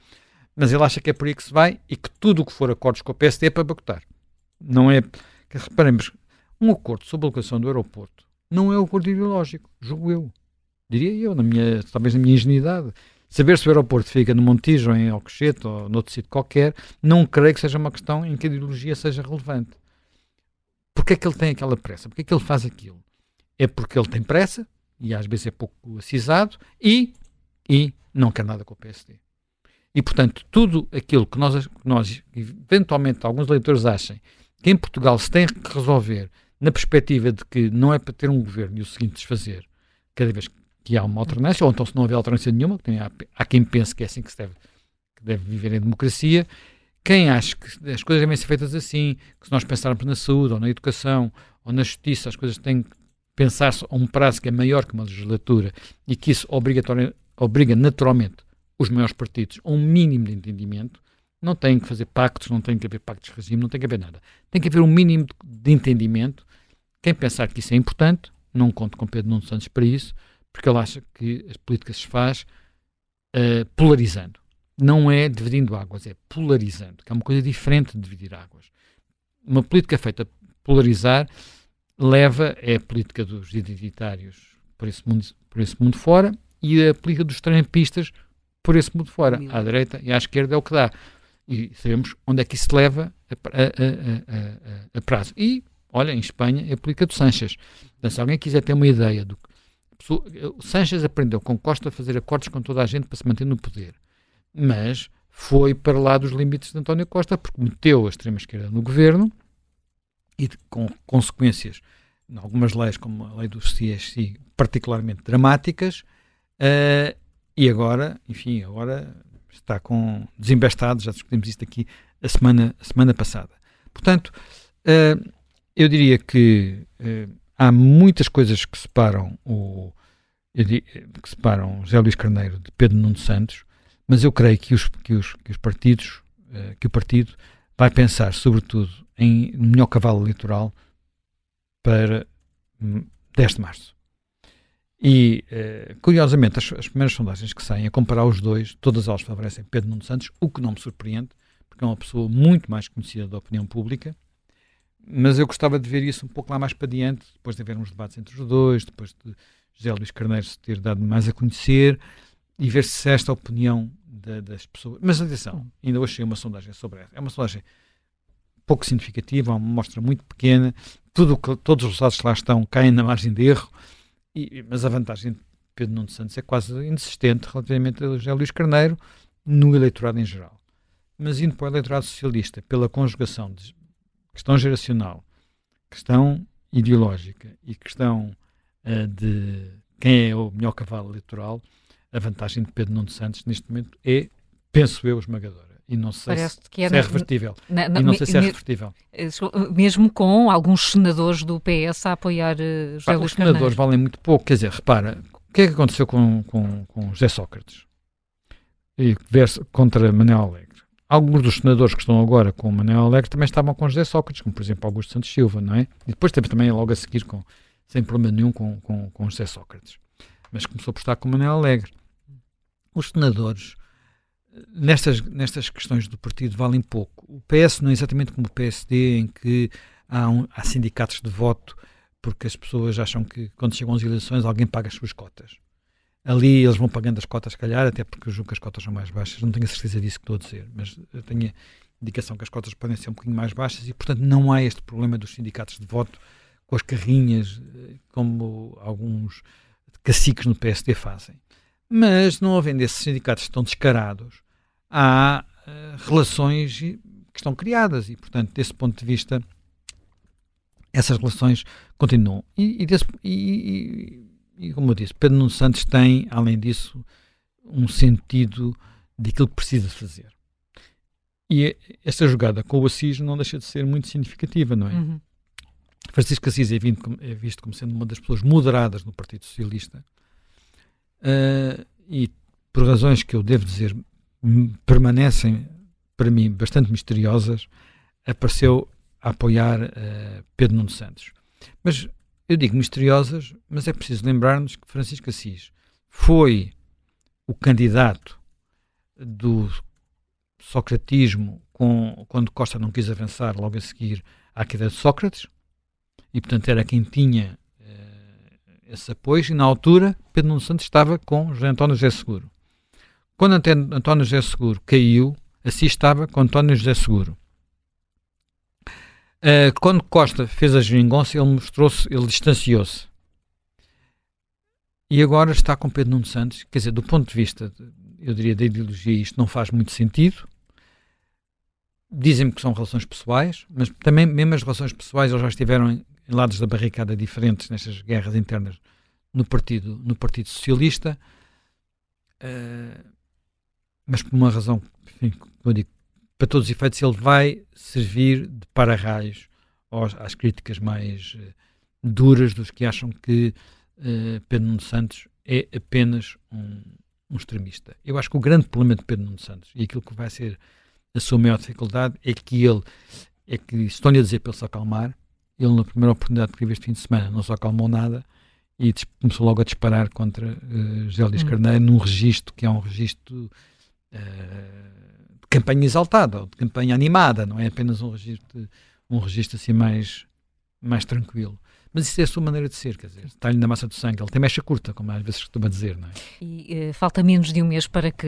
C: mas ele acha que é por aí que se vai e que tudo o que for acordos com o PSD é para boicotar. Não é. Reparemos, um acordo sobre a locação do aeroporto não é um acordo ideológico, julgo eu. Diria eu, na minha, talvez na minha ingenuidade. Saber se o aeroporto fica no Montijo, em Alcochete ou noutro sítio qualquer, não creio que seja uma questão em que a ideologia seja relevante. Porquê é que ele tem aquela pressa? Porquê é que ele faz aquilo? É porque ele tem pressa, e às vezes é pouco acisado, e, e não quer nada com o PSD. E, portanto, tudo aquilo que nós, que nós, eventualmente, alguns leitores achem que em Portugal se tem que resolver na perspectiva de que não é para ter um governo e o seguinte desfazer cada vez que que há uma alternância, ou então se não houver alternância nenhuma, tem, há, há, quem pense que é assim que se deve, que deve viver em democracia, quem acha que as coisas devem ser feitas assim, que se nós pensarmos na saúde, ou na educação, ou na justiça, as coisas têm que pensar-se a um prazo que é maior que uma legislatura e que isso obriga naturalmente os maiores partidos a um mínimo de entendimento, não tem que fazer pactos, não tem que haver pactos de regime, não tem que haver nada. Tem que haver um mínimo de entendimento. Quem pensar que isso é importante, não conto com Pedro Nuno Santos para isso, porque ele acha que as políticas se faz uh, polarizando. Não é dividindo águas, é polarizando, que é uma coisa diferente de dividir águas. Uma política feita polarizar leva é a política dos identitários por esse mundo, por esse mundo fora e a política dos trampistas por esse mundo fora. À direita e à esquerda é o que dá. E sabemos onde é que isso leva a, a, a, a, prazo. E, olha, em Espanha é a política do Sanches. Então, se alguém quiser ter uma ideia do o Sanchez aprendeu com Costa a fazer acordos com toda a gente para se manter no poder. Mas foi para lá dos limites de António Costa, porque meteu a extrema-esquerda no governo e com consequências em algumas leis, como a lei do CSI, particularmente dramáticas, uh, e agora, enfim, agora está com desembestado, já discutimos isto aqui a semana, a semana passada. Portanto, uh, eu diria que uh, há muitas coisas que separam o que separam José Luís Carneiro de Pedro Nuno Santos, mas eu creio que os, que os, que os partidos, que o partido vai pensar, sobretudo, em melhor cavalo eleitoral para 10 de março. E, eh, curiosamente, as, as, primeiras sondagens que saem a comparar os dois, todas elas favorecem Pedro Nuno Santos, o que não me surpreende, porque é uma pessoa muito mais conhecida da opinião pública, mas eu gostava de ver isso um pouco lá mais para diante, depois de haver uns debates entre os dois, depois de José Luís Carneiro se ter dado mais a conhecer e ver se esta opinião da, das pessoas. Mas atenção, ainda hoje achei uma sondagem sobre essa. É uma sondagem pouco significativa, uma mostra muito pequena, tudo, todos os resultados que lá estão caem na margem de erro, e, mas a vantagem de Pedro Nuno Santos é quase inexistente relativamente a José Luís Carneiro no eleitorado em geral. Mas indo para o eleitorado socialista, pela conjugação de questão geracional, questão ideológica e questão uh, de quem é o melhor cavalo eleitoral, a vantagem de Pedro Nuno Santos neste momento é, penso eu, esmagadora e não sei se, é, se é revertível. Na, na, e não sei se é revertível.
B: Eh, mesmo com alguns senadores do PS a apoiar uh, José Luís
C: Os senadores valem muito pouco. Quer dizer, repara, o que é que aconteceu com, com, com José Sócrates e verso, contra Manuel Alegre? Alguns dos senadores que estão agora com Manuel Alegre também estavam com José Sócrates, como por exemplo Augusto Santos Silva, não é? E depois teve também logo a seguir, com, sem problema nenhum, com, com, com José Sócrates. Mas começou por estar com Manuel Alegre. Os senadores nestas, nestas questões do partido valem pouco. O PS não é exatamente como o PSD, em que há, um, há sindicatos de voto porque as pessoas acham que quando chegam às eleições alguém paga as suas cotas. Ali eles vão pagando as cotas, se calhar, até porque eu julgo que as cotas são mais baixas. Não tenho a certeza disso que estou a dizer, mas eu tenho a indicação que as cotas podem ser um bocadinho mais baixas e, portanto, não há este problema dos sindicatos de voto com as carrinhas, eh, como alguns caciques no PSD fazem. Mas não havendo esses sindicatos tão descarados, há uh, relações que estão criadas e, portanto, desse ponto de vista, essas relações continuam. E, e, desse, e, e como eu disse, Pedro Nuno Santos tem, além disso, um sentido daquilo que precisa fazer. E esta jogada com o Assis não deixa de ser muito significativa, não é? Uhum. Francisco Assis é, é visto como sendo uma das pessoas moderadas no Partido Socialista uh, e por razões que eu devo dizer permanecem para mim bastante misteriosas, apareceu a apoiar uh, Pedro Nuno Santos. Mas eu digo misteriosas, mas é preciso lembrar-nos que Francisco Assis foi o candidato do socratismo com, quando Costa não quis avançar logo a seguir à queda de Sócrates, e portanto era quem tinha esse apoio, e na altura Pedro Nuno Santos estava com José António José Seguro. Quando António José Seguro caiu, assim estava com António José Seguro. Uh, quando Costa fez a geringonça, ele mostrou-se, ele distanciou-se. E agora está com Pedro Nuno Santos, quer dizer, do ponto de vista, eu diria, da ideologia, isto não faz muito sentido. Dizem-me que são relações pessoais, mas também, mesmo as relações pessoais, eles já estiveram em, em lados da barricada diferentes nestas guerras internas no Partido, no partido Socialista, uh, mas por uma razão, enfim, como eu digo, para todos os efeitos, ele vai servir de para-raios às críticas mais uh, duras dos que acham que uh, Pedro Nuno Santos é apenas um, um extremista. Eu acho que o grande problema de Pedro Nuno Santos e aquilo que vai ser a sua maior dificuldade é que ele, é que estão-lhe a dizer para ele se acalmar, ele, na primeira oportunidade que teve este fim de semana, não se acalmou nada e começou logo a disparar contra uh, José Luís hum. Carneiro num registro que é um registro uh, campanha exaltada, ou de campanha animada, não é apenas um registro, um registro assim mais, mais tranquilo. Mas isso é a sua maneira de ser, quer dizer, está-lhe na massa do sangue. Ele tem mecha curta, como às vezes costuma dizer, não é?
B: E uh, falta menos de um mês para que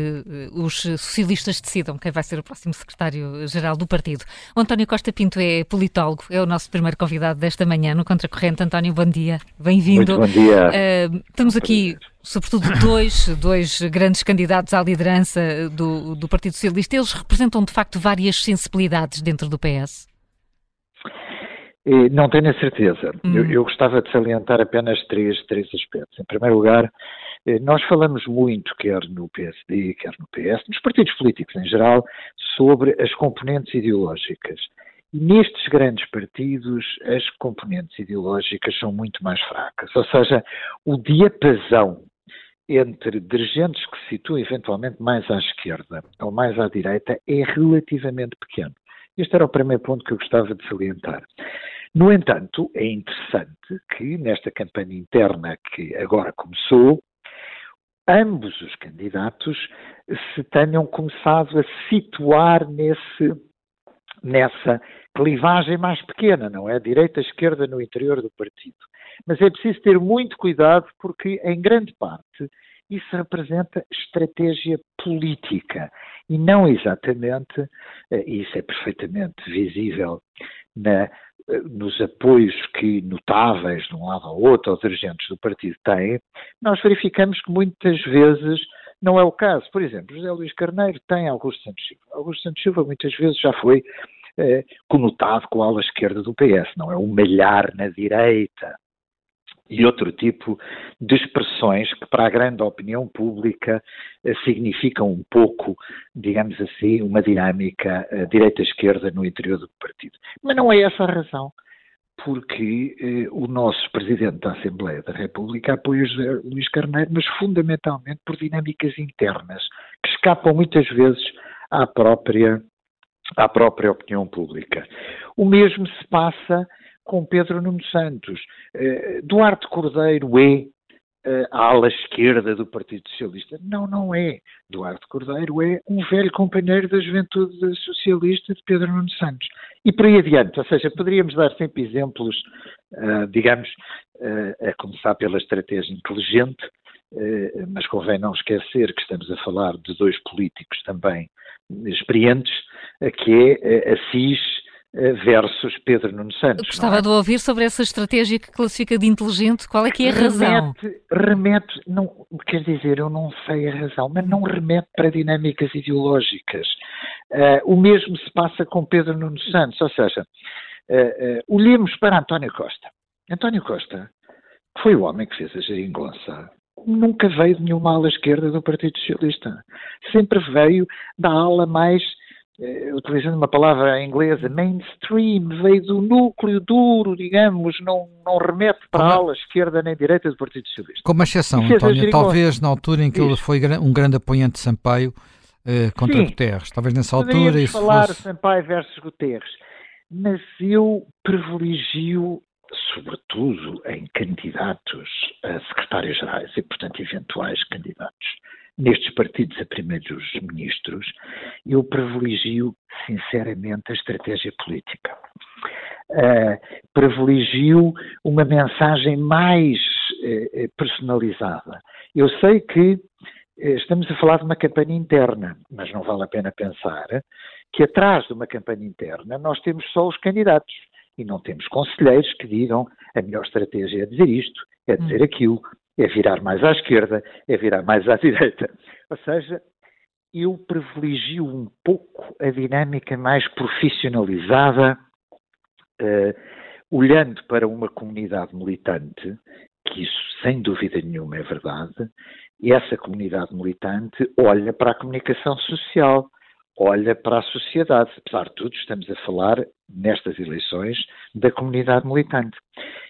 B: uh, os socialistas decidam quem vai ser o próximo secretário-geral do partido. O António Costa Pinto é politólogo, é o nosso primeiro convidado desta manhã no Contracorrente. António, bom dia, bem-vindo.
E: Bom dia.
B: Uh, estamos aqui sobretudo dois, dois grandes candidatos à liderança do, do Partido Socialista, eles representam de facto várias sensibilidades dentro do PS?
E: Não tenho a certeza. Hum. Eu, eu, gostava de salientar apenas três, três aspectos. Em primeiro lugar, eh, nós falamos muito, quer no PSD, quer no PS, nos partidos políticos em geral, sobre as componentes ideológicas. E nestes grandes partidos, as componentes ideológicas são muito mais fracas. Ou seja, o diapasão entre dirigentes que se situam eventualmente mais à esquerda ou mais à direita é relativamente pequeno. Este era o primeiro ponto que eu gostava de salientar. No entanto, é interessante que nesta campanha interna que agora começou, ambos os candidatos se tenham começado a situar nesse, nessa clivagem mais pequena, não é? Direita-esquerda no interior do partido. Mas é preciso ter muito cuidado porque, em grande parte, isso representa estratégia política e não exatamente, eh, isso é perfeitamente visível na, eh, nos apoios que notáveis de um lado ao outro, aos dirigentes do partido têm, nós verificamos que muitas vezes não é o caso. Por exemplo, José Luís Carneiro tem Augusto Santos Silva. Augusto Santos Silva muitas vezes já foi eh, conotado com a ala esquerda do PS, não é um malhar na direita, e outro tipo de expressões que para a grande opinião pública eh, significam um pouco, digamos assim, uma dinâmica eh, direita-esquerda no interior do partido. Mas não é essa a razão porque eh, o nosso Presidente da Assembleia da República apoia José Luís Carneiro, mas fundamentalmente por dinâmicas internas, que escapam muitas vezes à própria, à própria opinião pública. O mesmo se passa com Pedro Nuno Santos. Eh, Duarte Cordeiro é eh, a ala esquerda do Partido Socialista. Não, não é. Duarte Cordeiro é um velho companheiro da juventude socialista de Pedro Nuno Santos. E por aí adiante, ou seja, poderíamos dar sempre exemplos, uh, digamos, uh, a começar pela estratégia inteligente, uh, mas convém não esquecer que estamos a falar de dois políticos também experientes, que é a CIS eh, versus Pedro Nuno Santos.
B: Gostava é? de ouvir sobre essa estratégia que classifica de inteligente. Qual é que é a razão?
E: Remete, remete não, quer dizer, eu não sei a razão, mas não remete para dinâmicas ideológicas. Uh, o mesmo se passa com Pedro Nuno Santos, ou seja, uh, uh, olhemos para António Costa. António Costa foi o homem que fez a geringonça. Nunca veio de nenhuma ala esquerda do Partido Socialista. Sempre veio da ala mais eh, utilizando uma palavra inglesa, mainstream, veio do núcleo duro, digamos, não, não remete para a ala esquerda nem direita do Partido Socialista.
C: Como exceção, António, talvez na altura em que Isso. ele foi um grande apoiante de Sampaio eh, contra Sim. Guterres, talvez nessa altura
E: isso falar fosse... Sampaio versus Guterres, mas eu privilegio sobretudo em candidatos a secretários-gerais e, portanto, eventuais candidatos nestes partidos a primeiros ministros, eu privilegio sinceramente a estratégia política. Uh, privilegio uma mensagem mais uh, personalizada. Eu sei que uh, estamos a falar de uma campanha interna, mas não vale a pena pensar que atrás de uma campanha interna nós temos só os candidatos e não temos conselheiros que digam a melhor estratégia é dizer isto, é dizer hum. aquilo, é virar mais à esquerda, é virar mais à direita. Ou seja, eu privilegio um pouco a dinâmica mais profissionalizada, uh, olhando para uma comunidade militante, que isso sem dúvida nenhuma é verdade, e essa comunidade militante olha para a comunicação social, olha para a sociedade. Apesar de tudo, estamos a falar, nestas eleições, da comunidade militante.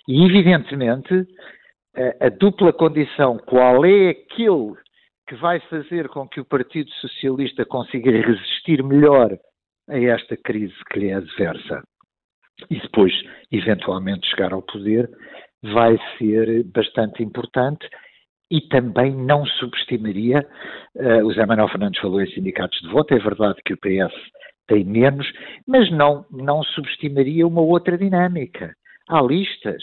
E: E, evidentemente, a, dupla condição, qual é aquilo que vai fazer com que o Partido Socialista consiga resistir melhor a esta crise que lhe é adversa e depois, eventualmente, chegar ao poder, vai ser bastante importante e também não subestimaria, uh, o Zé Manuel Fernandes falou em sindicatos de voto, é verdade que o PS tem menos, mas não, não subestimaria uma outra dinâmica. Há listas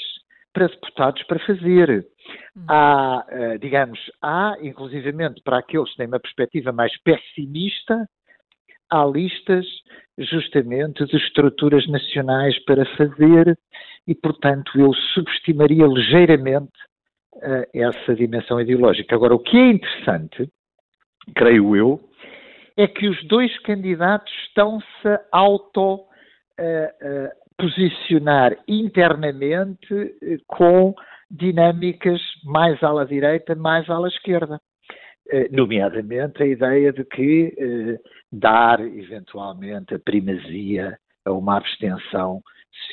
E: para deputados para fazer. Hum. Há, digamos, há, inclusivamente, para aqueles que têm uma perspectiva mais pessimista, há listas justamente de estruturas nacionais para fazer e, portanto, eu subestimaria ligeiramente uh, essa dimensão ideológica. Agora, o que é interessante, creio eu, é que os dois candidatos estão-se auto uh, uh, posicionar internamente com dinâmicas mais à direita, mais à esquerda. Nomeadamente a ideia de que dar eventualmente a primazia a uma abstenção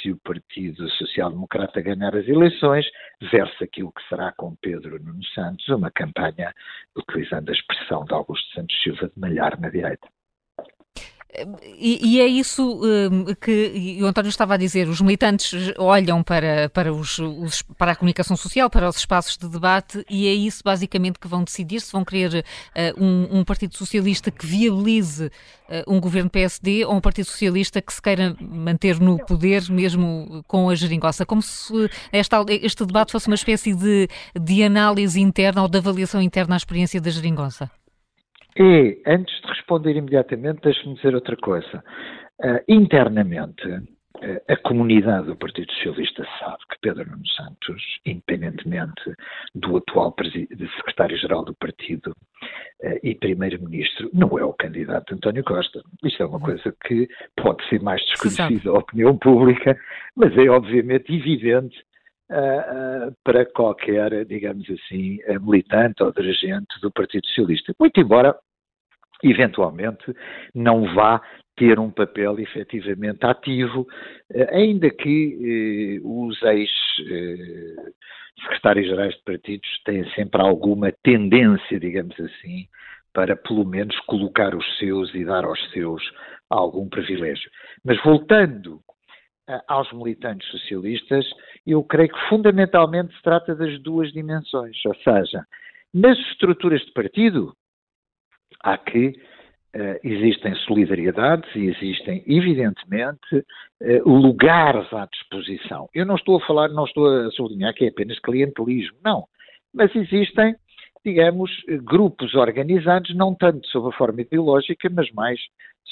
E: se o Partido Social Democrata ganhar as eleições, versus aquilo que será com Pedro Nuno Santos, uma campanha, utilizando a expressão de Augusto Santos Silva, de malhar na direita.
B: E, e, é isso um, que o António estava a dizer. Os militantes olham para, para, os, os, para a comunicação social, para os espaços de debate, e é isso basicamente que vão decidir se vão querer uh, um, um, Partido Socialista que viabilize uh, um governo PSD ou um Partido Socialista que se queira manter no poder, mesmo com a geringossa. Como se esta, este debate fosse uma espécie de, de análise interna ou de avaliação interna à experiência da geringonça.
E: E, antes de responder imediatamente, deixe-me dizer outra coisa. Uh, internamente, uh, a comunidade do Partido Socialista sabe que Pedro Nuno Santos, independentemente do atual secretário-geral do partido uh, e primeiro-ministro, não é o candidato António Costa. Isto é uma coisa que pode ser mais desconhecida à opinião pública, mas é obviamente evidente Uh, uh, para qualquer, digamos assim, militante ou dirigente do Partido Socialista. Muito embora eventualmente não vá ter um papel efetivamente ativo, eh, ainda que eh, os ex-secretários-gerais eh, de partidos têm sempre alguma tendência, digamos assim, para pelo menos colocar os seus e dar aos seus algum privilégio. Mas voltando aos militantes socialistas, eu creio que fundamentalmente se trata das duas dimensões, ou seja, nas estruturas de partido, há que uh, existem solidariedades e existem, evidentemente, uh, lugares à disposição. Eu não estou a falar, não estou a sublinhar que é apenas clientelismo, não. Mas existem, digamos, grupos organizados, não tanto sob a forma ideológica, mas mais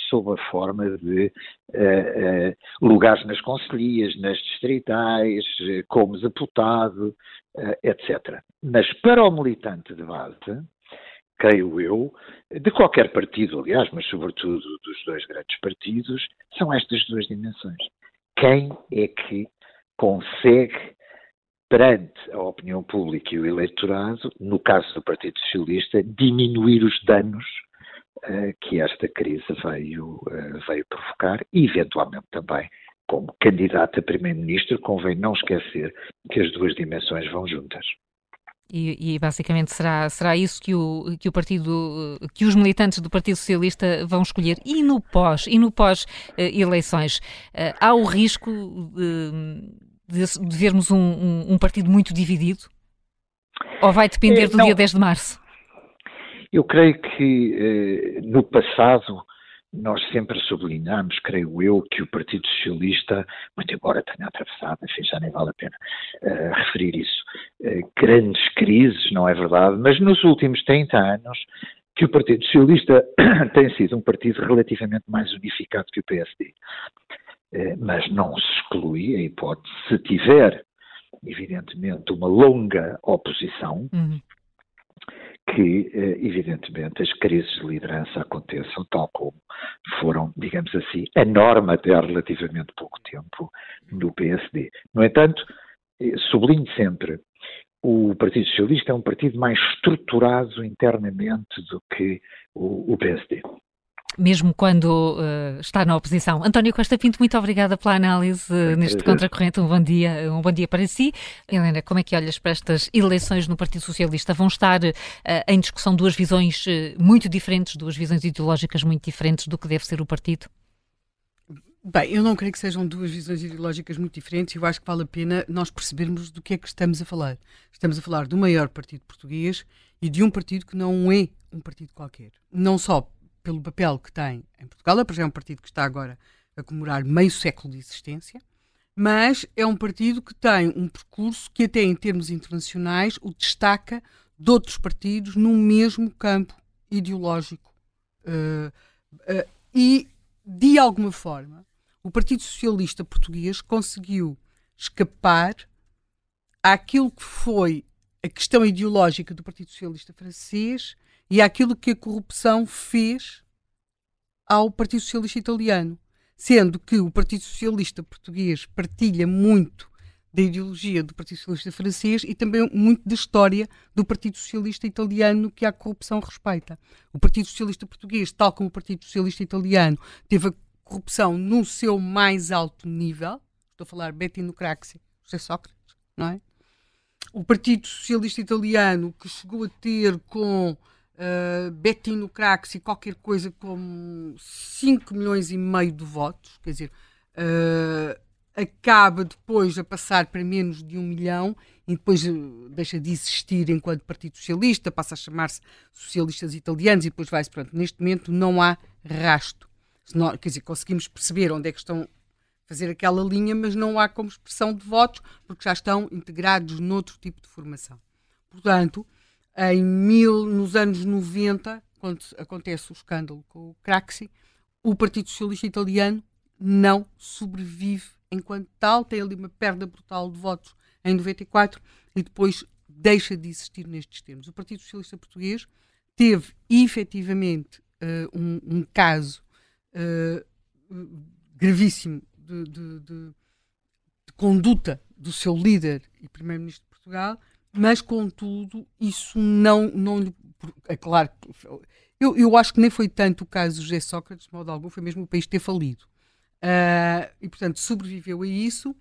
E: sob a forma de uh, lugares nas conselhias, nas distritais, como deputado, etc. Mas para o militante de base, creio eu, de qualquer partido, aliás, mas sobretudo dos dois grandes partidos, são estas duas dimensões. Quem é que consegue, perante a opinião pública e o eleitorado, no caso do Partido Socialista, diminuir os danos uh, que esta crise veio, uh, veio provocar e, eventualmente, também como candidato a primeiro-ministro, convém não esquecer que as duas dimensões vão juntas.
B: E, e, basicamente será, será isso que o, que o partido, que os militantes do Partido Socialista vão escolher. E no pós, e no pós eleições, uh, há o risco de, de vermos um, um, um, partido muito dividido? Ou vai depender do Não. dia 10 de março?
E: Eu creio que no passado nós sempre sublinhamos, creio eu, que o Partido Socialista, muito embora tenha atravessado, enfim, já nem vale a pena uh, referir isso, uh, grandes crises, não é verdade, mas nos últimos 30 anos que o Partido Socialista tem sido um partido relativamente mais unificado que o PSD. Uh, eh, mas não se exclui a hipótese, se tiver, evidentemente, uma longa oposição, uhum que, eh, evidentemente, as crises de liderança aconteçam tal como foram, digamos assim, a norma até há relativamente pouco tempo no PSD. No entanto, eh, sublinho sempre, o Partido Socialista é um partido mais estruturado internamente do que o, PSD
B: mesmo quando uh, está na oposição. António Costa Pinto, muito obrigada pela análise uh, neste contracorrente. Um bom dia, um bom dia para si. Helena, como é que olhas para estas eleições no Partido Socialista? Vão estar uh, em discussão duas visões muito diferentes, duas visões ideológicas muito diferentes do que deve ser o partido?
D: Bem, eu não creio que sejam duas visões ideológicas muito diferentes e eu acho que vale a pena nós percebermos do que é que estamos a falar. Estamos a falar do maior partido português e de um partido que não é um partido qualquer. Não só pelo papel que tem em Portugal. É um partido que está agora a comemorar meio século de existência. mas é um partido que tem um percurso que, até em termos internacionais, o destaca de outros partidos no mesmo campo ideológico. Uh, uh, e, de alguma forma, o Partido Socialista Português conseguiu escapar àquilo que foi a questão ideológica do Partido Socialista Francês e àquilo que a corrupção fez ao Partido Socialista Italiano sendo que o Partido Socialista Português partilha muito da ideologia do Partido Socialista Francês e também muito da história do Partido Socialista Italiano que a corrupção respeita. O Partido Socialista Português, tal como o Partido Socialista Italiano, teve a corrupção no seu mais alto nível. Estou a falar Bettino Craxi, José Sócrates, não é? O Partido Socialista Italiano, que chegou a ter com uh, Bettino Craxi qualquer coisa como 5 milhões e meio de votos, quer dizer, uh, acaba depois a passar para menos de um milhão e depois uh, deixa de existir enquanto Partido Socialista, passa a chamar-se Socialistas Italianos e depois vai-se, pronto, neste momento não há rasto. Não, quer dizer, conseguimos perceber onde é que estão fazer aquela linha, mas não há como expressão de votos, porque já estão integrados noutro tipo de formação. Portanto, em mil, nos anos 90, quando acontece o escândalo com o Craxi, o Partido Socialista Italiano não sobrevive enquanto tal, tem ali uma perda brutal de votos em 94 e depois deixa de existir nestes termos. O Partido Socialista Português teve efetivamente uh, um, um, caso uh, gravíssimo de, de, de, de, conduta do seu líder e primeiro-ministro de Portugal, mas contudo isso não, não é claro eu, eu acho que nem foi tanto o caso do José Sócrates, de modo algum, foi mesmo o país ter falido. Uh, e, portanto, sobreviveu a isso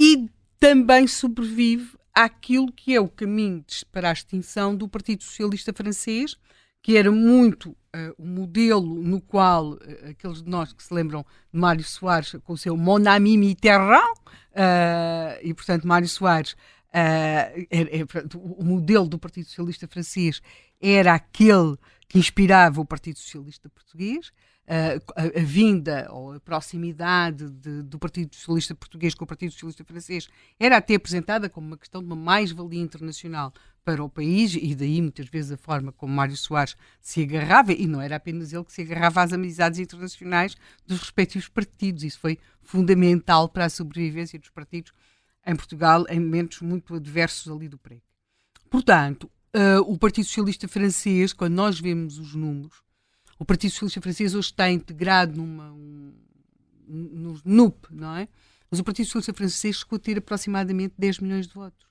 D: e também sobrevive àquilo que é o caminho para a extinção do Partido Socialista Francês, que era muito uh, o modelo no qual uh, aqueles de nós que se lembram de Mário Soares com o seu Mon ami Mitterrand, uh, e portanto Mário Soares Uh, é, é, o modelo do Partido Socialista francês era aquele que inspirava o Partido Socialista português. Uh, a, a, vinda ou a proximidade de, do Partido Socialista português com o Partido Socialista francês era até apresentada como uma questão de uma mais-valia internacional para o país e daí muitas vezes a forma como Mário Soares se agarrava, e não era apenas ele que se agarrava às amizades internacionais dos respectivos partidos, isso foi fundamental para a sobrevivência dos partidos em Portugal em momentos muito adversos ali do PREC. Portanto, uh, o Partido Socialista Francês, quando nós vemos os números, o Partido Socialista Francês hoje está integrado numa, um, no NUP, não é? Mas o Partido Socialista Francês chegou a ter aproximadamente 10 milhões de votos.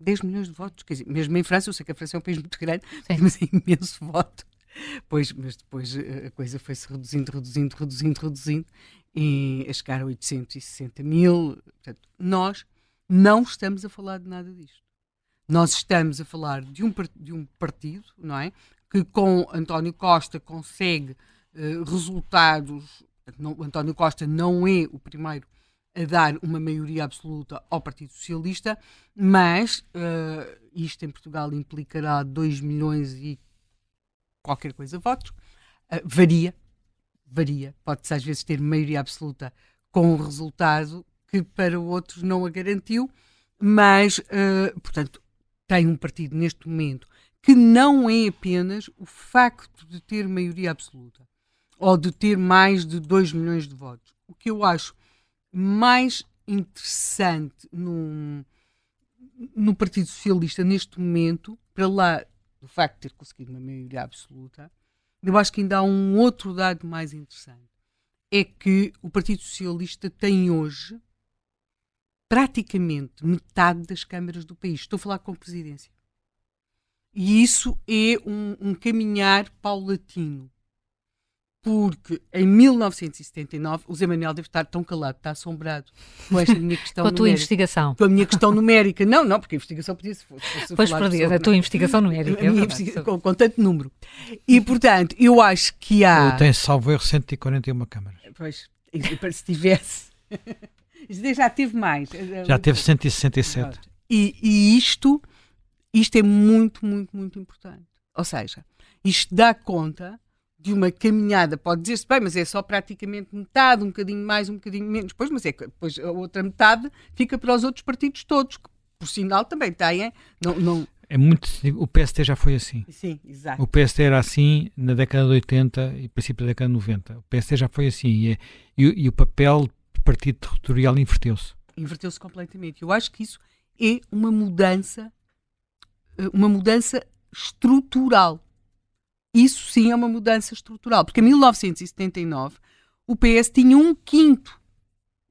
D: 10 milhões de votos. Quer dizer, mesmo em França, eu sei que a França é um país muito grande, Sim. mas é imenso voto. Pois, mas depois eh, a coisa foi-se reduzindo, reduzindo, reduzindo, reduzindo e a chegar a 860 mil. Portanto, nós não estamos a falar de nada disto. Nós estamos a falar de um, de um partido, não é? Que com António Costa consegue uh, resultados. Não, António Costa não é o primeiro a dar uma maioria absoluta ao Partido Socialista, mas uh, isto em Portugal implicará 2 milhões e qualquer coisa votos. Uh, varia, varia. Pode-se às vezes ter maioria absoluta com um resultado que para outros não a garantiu, mas, uh, portanto, tem um partido neste momento que não é apenas o facto de ter maioria absoluta ou de ter mais de 2 milhões de votos. O que eu acho mais interessante no, no Partido Socialista neste momento, para lá do facto de ter conseguido uma maioria absoluta, eu acho que ainda há um outro dado mais interessante. É que o Partido Socialista tem hoje praticamente metade das câmaras do país. Estou a falar com a presidência. E isso é um, um caminhar paulatino porque em 1979 o Zé Manuel deve estar tão calado, está assombrado com esta minha questão
B: Com a tua
D: numérica.
B: investigação.
D: Com a minha questão numérica. Não, não, porque a investigação podia se fosse.
B: Pois perdi, a tua investigação numérica. É
D: investiga com, com, tanto número. E, portanto, eu acho que há.
C: Tem salvo erro 141 câmaras.
D: Pois, se tivesse. Já teve mais.
C: Já teve 167.
D: E, e isto, isto é muito, muito, muito importante. Ou seja, isto dá conta de uma caminhada, pode dizer-se bem, mas é só praticamente metade, um bocadinho mais, um bocadinho menos, pois, mas é que depois a outra metade fica para os outros partidos todos, que por sinal também têm. Não, não...
C: É muito. O PST já foi assim.
D: Sim, exato.
C: O PST era assim na década de 80 e princípio da década de 90. O PST já foi assim e, é, e, e o papel do partido territorial inverteu-se.
D: Inverteu-se completamente. Eu acho que isso é uma mudança, eh, uma mudança estrutural. Isso sim é uma mudança estrutural, porque em 1979 o PS tinha um quinto,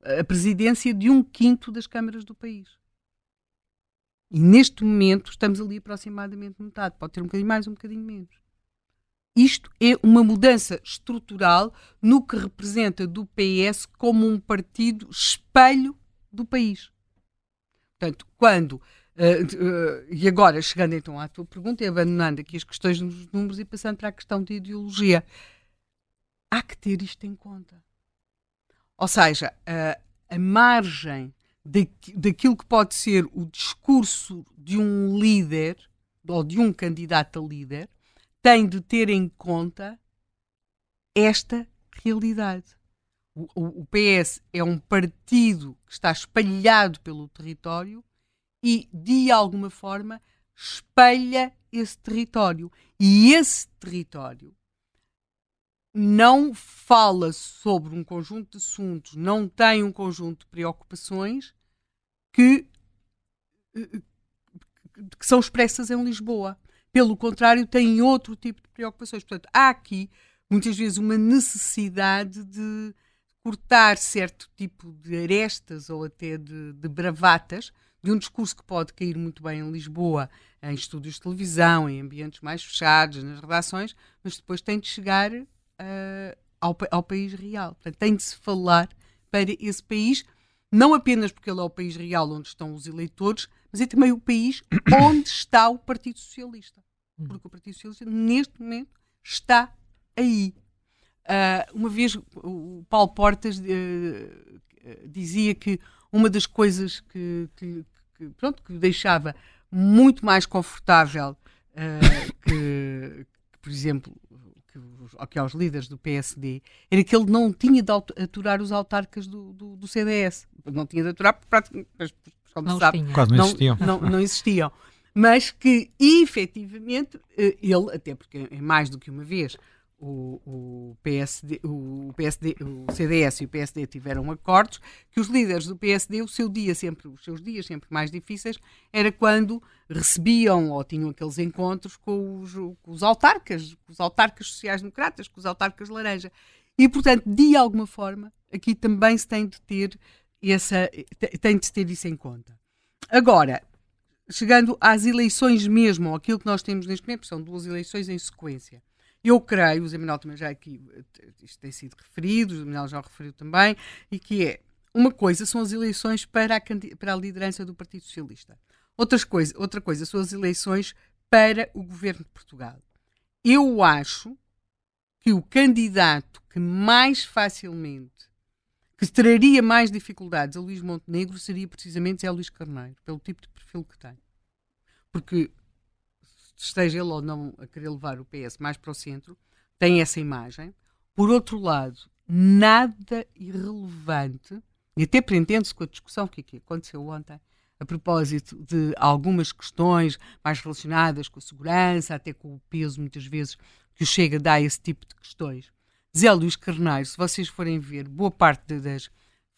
D: a presidência de um quinto das câmaras do país. E neste momento estamos ali aproximadamente metade, pode ter um bocadinho mais, um bocadinho menos. Isto é uma mudança estrutural no que representa do PS como um partido espelho do país. Portanto, quando Uh, uh, e agora, chegando então à tua pergunta e abandonando aqui as questões dos números e passando para a questão de ideologia, há que ter isto em conta. Ou seja, uh, a margem de, daquilo que pode ser o discurso de um líder ou de um candidato a líder tem de ter em conta esta realidade. O, o, o PS é um partido que está espalhado pelo território e, de alguma forma, espelha esse território. E esse território não fala sobre um conjunto de assuntos, não tem um conjunto de preocupações que, que são expressas em Lisboa. Pelo contrário, tem outro tipo de preocupações. Portanto, há aqui, muitas vezes, uma necessidade de cortar certo tipo de arestas ou até de, de bravatas de um discurso que pode cair muito bem em Lisboa, em estúdios de televisão, em ambientes mais fechados, nas redações, mas depois tem de chegar uh, ao, ao, país real. Portanto, tem de se falar para esse país, não apenas porque ele é o país real onde estão os eleitores, mas é também o país onde está o Partido Socialista. Hum. Porque o Partido Socialista, neste momento, está aí. Uh, uma vez o Paulo Portas uh, dizia que uma das coisas que, que, que pronto, que deixava muito mais confortável uh, que, que, por exemplo, que, que aos líderes do PSD, era que ele não tinha de aturar os autarcas do, do, do CDS. Não tinha de aturar, porque, como
C: não
D: sabe,
C: Quase não existiam.
D: Não, não existiam. Mas que, efetivamente, eh, ele, até porque é mais do que uma vez, o, o, PSD, o, PSD, o CDS e o PSD tiveram acordos, que os líderes do PSD, o seu dia sempre, os seus dias sempre mais difíceis, era quando recebiam ou tinham aqueles encontros com os, com os autarcas, com os autarcas sociais-democratas, com os autarcas laranja. E, portanto, de alguma forma, aqui também se tem de ter essa, tem de ter isso em conta. Agora, chegando às eleições mesmo, aquilo que nós temos neste momento, são duas eleições em sequência. Eu creio, o Zé Manuel também já aqui, isto tem sido referido, o Zé Manuel já o referiu também, e que é, uma coisa são as eleições para a, para a liderança do Partido Socialista. Outras coisa, outra coisa são as eleições para o governo de Portugal. Eu acho que o candidato que mais facilmente, que traria mais dificuldades a Luís Montenegro seria precisamente Zé Luís Carneiro, pelo tipo de perfil que tem. Porque esteja ele ou não a querer levar o PS mais para o centro, tem essa imagem. Por outro lado, nada irrelevante, e até prendendo-se com a discussão que, que aconteceu ontem, a propósito de algumas questões mais relacionadas com a segurança, até com o peso, muitas vezes, que o Chega dá a esse tipo de questões. Zé Luís Carneiro, se vocês forem ver, boa parte das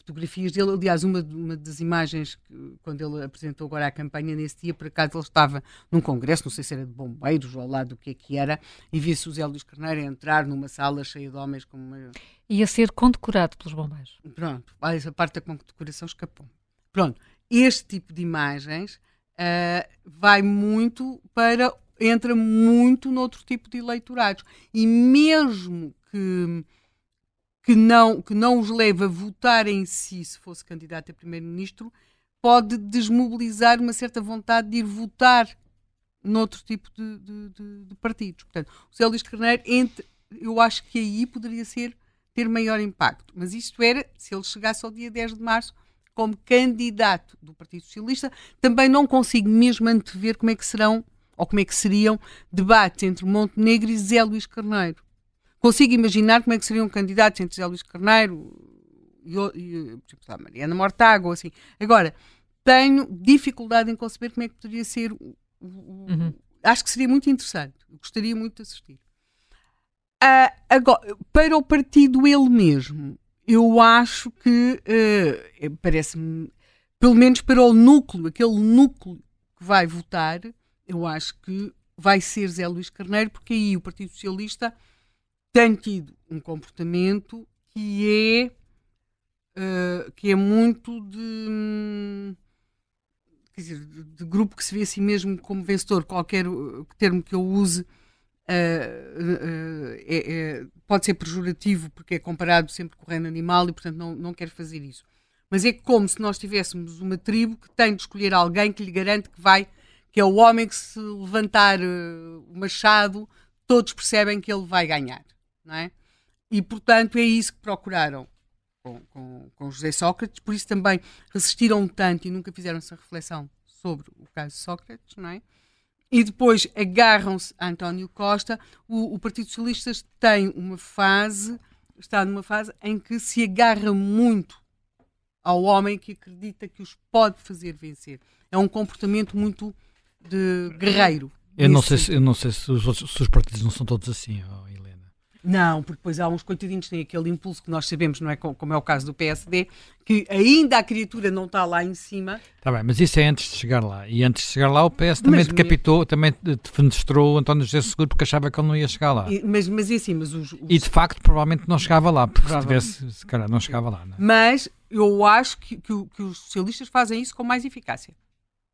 D: fotografias dele. Aliás, uma, uma das imagens, que, quando ele apresentou agora a campanha nesse dia, por acaso ele estava num congresso, não sei se era de bombeiros ou lá do que é que era, e via-se o Zé Luís Carneiro entrar numa sala cheia de homens com uma...
B: Ia ser condecorado pelos bombeiros.
D: Pronto, essa parte da condecoração escapou. Pronto, este tipo de imagens uh, vai muito para... entra muito noutro tipo de eleitorados. E mesmo que que não, que não os leva a votar em si, se fosse candidato a primeiro-ministro, pode desmobilizar uma certa vontade de ir votar noutro tipo de, de, de, de partidos. Portanto, o Zé Luís Carneiro, entre, eu acho que aí poderia ser ter maior impacto. Mas isto era se ele chegasse ao dia 10 de março como candidato do Partido Socialista. Também não consigo mesmo antever como é que serão ou como é que seriam debates entre Montenegro e Zé Luís Carneiro consigo imaginar como é que seriam candidatos entre José Luís Carneiro e, e tipo, Mariana Mortágua, assim. Agora, tenho dificuldade em conceber como é que poderia ser. Uhum. Acho que seria muito interessante. Gostaria muito de assistir. Uh, agora, para o partido ele mesmo, eu acho que uh, parece-me, pelo menos para o núcleo, aquele núcleo que vai votar, eu acho que vai ser Zé Luís Carneiro, porque aí o Partido Socialista tem tido um comportamento que é uh, que é muito de quer dizer, de, grupo que se vê assim mesmo como vencedor, qualquer termo que eu use uh, é, é, pode ser pejorativo porque é comparado sempre com o reino animal e, portanto, não, não quero fazer isso. Mas é como se nós tivéssemos uma tribo que tem de escolher alguém que lhe garante que vai, que é o homem que se levantar uh, o machado, todos percebem que ele vai ganhar, não é? E, portanto, é isso que procuraram com, com, com José Sócrates, por isso também resistiram tanto e nunca fizeram essa reflexão sobre o caso Sócrates, não é? e depois agarram-se a António Costa. O, o, Partido Socialista tem uma fase, está numa fase em que se agarra muito ao homem que acredita que os pode fazer vencer. É um comportamento muito de guerreiro.
C: Eu não sei se, eu não sei se os, se os partidos não são todos assim,
D: não, porque depois há uns coitadinhos que têm aquele impulso que nós sabemos, não é? Como é o caso do PSD, que ainda a criatura não está lá em cima.
C: Está bem, mas isso é antes de chegar lá. E antes de chegar lá, o PS também mas, decapitou, também defenestrou o António José Seguro porque achava que ele não ia chegar lá.
D: E, mas, mas é assim, mas os, os...
C: E de facto, provavelmente não chegava lá, porque se tivesse, se calhar, não chegava lá. Não é?
D: Mas eu acho que, que, que os socialistas fazem isso com mais eficácia